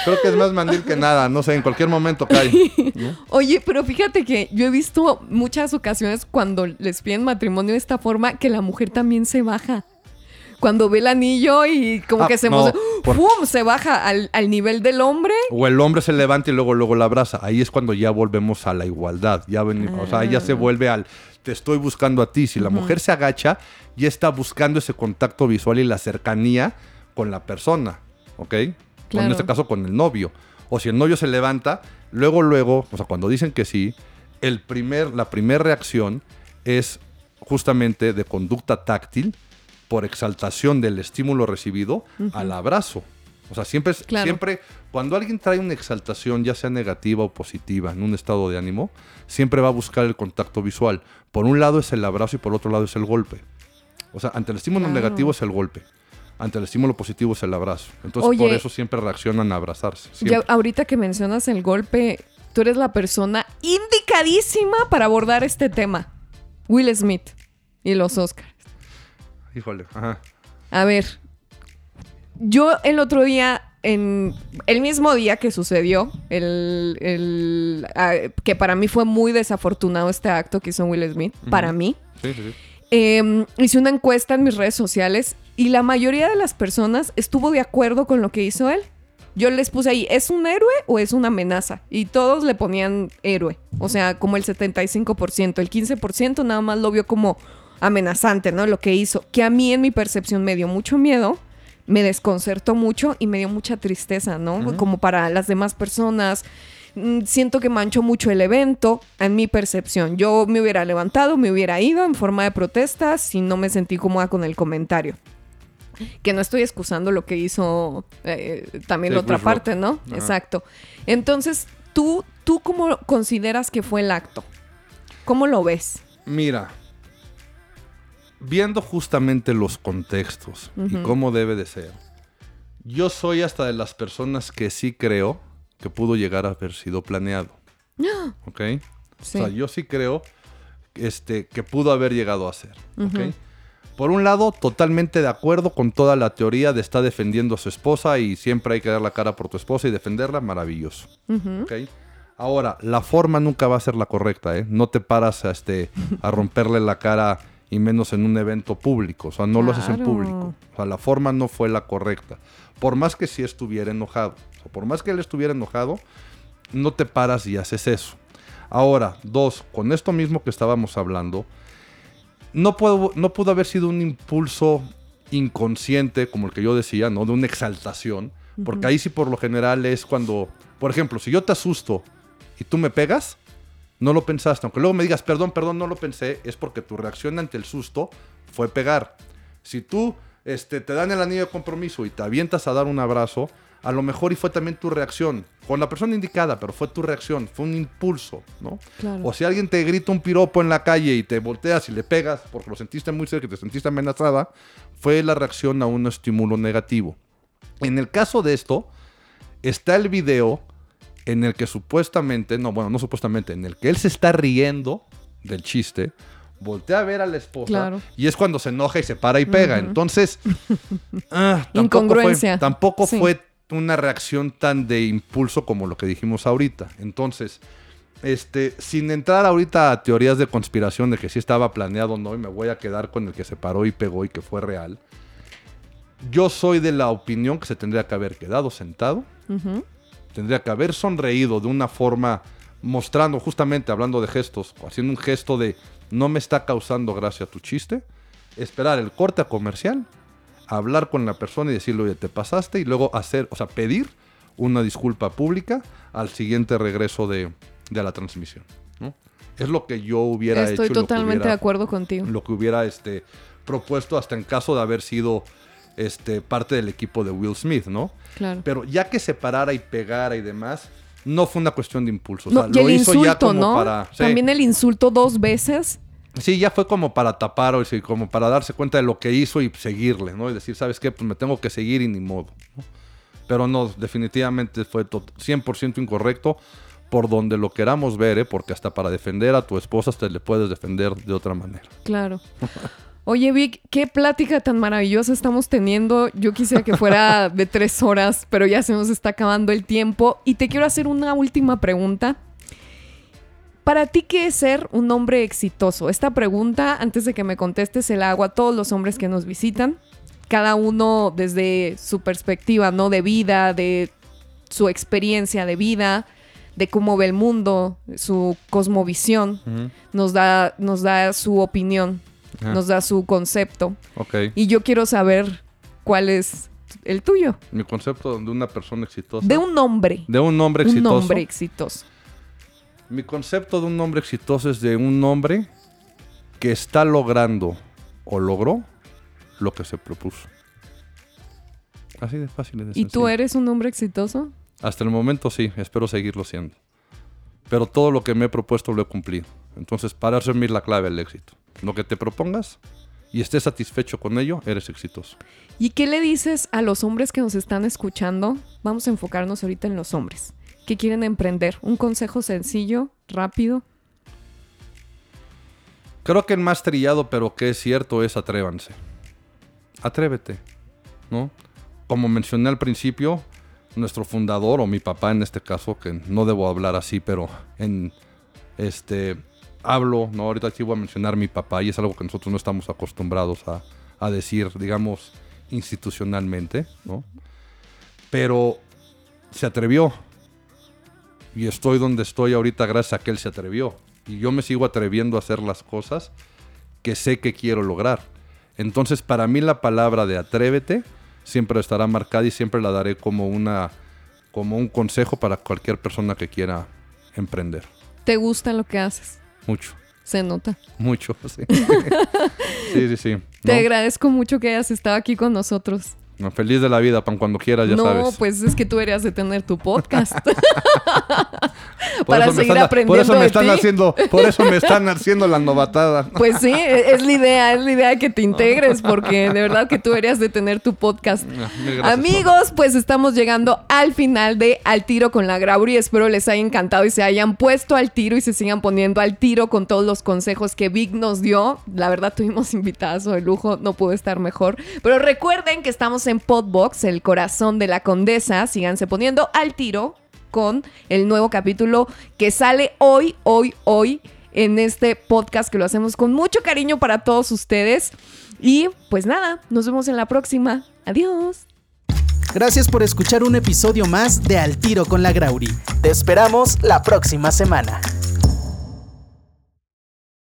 creo que es más mandil que nada, no sé, en cualquier momento cae. ¿no? Oye, pero fíjate que yo he visto muchas ocasiones cuando les piden matrimonio de esta forma que la mujer también se baja. Cuando ve el anillo y como Ah, que se no, por- ¡pum! se baja al, al nivel del hombre. O el hombre se levanta y luego, luego la abraza. Ahí es cuando ya volvemos a la igualdad. Ya ven- O sea, ya se Ah. vuelve al te estoy buscando a ti. Si la mujer se agacha, ya está buscando ese contacto visual y la cercanía con la persona. ¿Ok? O en este caso con el novio. O si el novio se levanta, luego, luego, o sea, cuando dicen que sí, el primer, la primera reacción es justamente de conducta táctil por exaltación del estímulo recibido al abrazo. O sea, siempre, es- Claro. siempre cuando alguien trae una exaltación, ya sea negativa o positiva, en un estado de ánimo, siempre va a buscar el contacto visual. Por un lado es el abrazo y por otro lado es el golpe. O sea, ante el estímulo Claro. negativo es el golpe. Ante el estímulo positivo es el abrazo. Entonces, Oye. por eso siempre reaccionan a abrazarse. Ya, ahorita que mencionas el golpe, tú eres la persona indicadísima para abordar este tema. Will Smith y los Oscars. Híjole, ajá. A ver, yo el otro día, en el mismo día que sucedió, el, el, ah, que para mí fue muy desafortunado este acto que hizo Will Smith, para mí, Sí, sí, sí. eh, hice una encuesta en mis redes sociales y la mayoría de las personas estuvo de acuerdo con lo que hizo él. Yo les puse ahí, ¿es un héroe o es una amenaza? Y todos le ponían héroe. O sea, como el 75%. El 15% nada más lo vio como amenazante, ¿no? Lo que hizo. Que a mí en mi percepción me dio mucho miedo, me desconcertó mucho y me dio mucha tristeza, ¿no? Como para las demás personas. Mm, Siento que manchó mucho el evento, en mi percepción. Yo me hubiera levantado, me hubiera ido en forma de protesta si no me sentí cómoda con el comentario. Que no estoy excusando lo que hizo eh, también Sí, la otra Rock. parte, ¿no? Exacto. Entonces, ¿tú, ¿tú cómo consideras que fue el acto? ¿Cómo lo ves? Mira, viendo justamente los contextos y Ujú. cómo debe de ser, yo soy hasta de las personas que sí creo que pudo llegar a haber sido planeado. <gasps> ¿Ok? Sí. O sea, yo sí creo este, que pudo haber llegado a ser. Por un lado, totalmente de acuerdo con toda la teoría de estar defendiendo a su esposa y siempre hay que dar la cara por tu esposa y defenderla, maravilloso. ¿ok? Ahora, la forma nunca va a ser la correcta, ¿eh? No te paras a, este, a romperle la cara y menos en un evento público. O sea, no lo haces en público. O sea, la forma no fue la correcta. Por más que sí estuviera enojado. O sea, por más que él estuviera enojado, no te paras y haces eso. Ahora, dos, con esto mismo que estábamos hablando, no, puedo, no pudo haber sido un impulso inconsciente, como el que yo decía, ¿no? De una exaltación. Porque ahí sí por lo general es cuando, por ejemplo, si yo te asusto y tú me pegas, no lo pensaste. Aunque luego me digas, perdón, perdón, no lo pensé, es porque tu reacción ante el susto fue pegar. Si tú este, te dan el anillo de compromiso y te avientas a dar un abrazo, a lo mejor y fue también tu reacción, con la persona indicada, pero fue tu reacción, fue un impulso, ¿no? Claro. O si alguien te grita un piropo en la calle y te volteas y le pegas porque lo sentiste muy cerca y te sentiste amenazada, fue la reacción a un estímulo negativo. En el caso de esto, está el video en el que supuestamente, no, bueno, no supuestamente, en el que él se está riendo del chiste, voltea a ver a la esposa Claro. y es cuando se enoja y se para y pega. Entonces, <laughs> ah, tampoco, Incongruencia. fue, tampoco Sí. fue una reacción tan de impulso como lo que dijimos ahorita. Entonces, este, sin entrar ahorita a teorías de conspiración de que sí estaba planeado o no, y me voy a quedar con el que se paró y pegó y que fue real. Yo soy de la opinión que se tendría que haber quedado sentado. Tendría que haber sonreído de una forma mostrando, justamente hablando de gestos, haciendo un gesto de no me está causando gracia tu chiste, esperar el corte comercial, hablar con la persona y decirle, oye, te pasaste, y luego hacer, o sea, pedir una disculpa pública al siguiente regreso de, de la transmisión. ¿no? Es lo que yo hubiera hecho. Estoy y lo que totalmente hubiera- de acuerdo contigo. lo que hubiera este, propuesto hasta en caso de haber sido este, parte del equipo de Will Smith, ¿no? Claro. Pero ya que se parara y pegara y demás, no fue una cuestión de impulso. o No, sea, y el lo hizo insulto, ya como ¿no? para. sí. También el insulto dos veces. Sí, ya fue como para tapar o como para darse cuenta de lo que hizo y seguirle, ¿no? Y decir, ¿sabes qué? Pues me tengo que seguir y ni modo. ¿no? Pero no, definitivamente fue tot- 100% incorrecto por donde lo queramos ver, ¿eh? Porque hasta para defender a tu esposa te le puedes defender de otra manera. Claro. <laughs> Oye, Vic, qué plática tan maravillosa estamos teniendo. Yo quisiera que fuera de <laughs> tres horas, pero ya se nos está acabando el tiempo. Y te quiero hacer una última pregunta. Para ti, ¿qué es ser un hombre exitoso? Esta pregunta, antes de que me contestes, se la hago a todos los hombres que nos visitan. Cada uno desde su perspectiva, ¿no? De vida, de su experiencia de vida, de cómo ve el mundo, su cosmovisión nos da, nos da su opinión, Ah. nos da su concepto. Ok. Y yo quiero saber cuál es el tuyo. Mi concepto de una persona exitosa. De un hombre. De un hombre Un exitoso. hombre exitoso. Mi concepto de un hombre exitoso es de un hombre que está logrando o logró lo que se propuso. Así de fácil y de ¿Y tú eres un hombre exitoso? Hasta el momento sí, espero seguirlo siendo. Pero todo lo que me he propuesto lo he cumplido. Entonces, para eso es la clave del éxito. Lo que te propongas y estés satisfecho con ello, eres exitoso. ¿Y qué le dices a los hombres que nos están escuchando? Vamos a enfocarnos ahorita en los hombres que quieren emprender. Un consejo sencillo, rápido. Creo que el más trillado, pero que es cierto, es atrévanse. Atrévete, ¿no? Como mencioné al principio, nuestro fundador, o mi papá en este caso, que no debo hablar así, pero en este hablo, ¿no? Ahorita sí voy a mencionar mi papá, y es algo que nosotros no estamos acostumbrados a, a decir, digamos, institucionalmente, ¿no? Pero se atrevió. Y estoy donde estoy ahorita gracias a que él se atrevió. Y yo me sigo atreviendo a hacer las cosas que sé que quiero lograr. Entonces, para mí la palabra de atrévete siempre estará marcada y siempre la daré como una como un consejo para cualquier persona que quiera emprender. ¿Te gusta lo que haces? Mucho, Se nota. mucho, <laughs> sí. <laughs> sí, sí, sí. Te ¿No? agradezco mucho que hayas estado aquí con nosotros. No, feliz de la vida, pan, cuando quieras, ya no, sabes. pues es que tú deberías de tener tu podcast. <laughs> <laughs> Para seguir están- aprendiendo Por eso me de están ti. haciendo, por eso me están haciendo la novatada. <laughs> Pues sí, e- es la idea, es la idea de que te integres, porque de verdad que tú deberías de tener tu podcast. Ah, gracias, Amigos, pues estamos llegando al final de Al Tiro con la Grauri. Espero les haya encantado y se hayan puesto al tiro y se sigan poniendo al tiro con todos los consejos que Vic nos dio. La verdad, tuvimos invitazo de lujo, no pudo estar mejor. Pero recuerden que en Podbox, el corazón de la condesa. Síganse poniendo al tiro con el nuevo capítulo que sale hoy, hoy, hoy en este podcast que lo hacemos con mucho cariño para todos ustedes. Y pues nada, nos vemos en la próxima. Adiós. Gracias por escuchar un episodio más de Al Tiro con la Grauri. Te esperamos la próxima semana.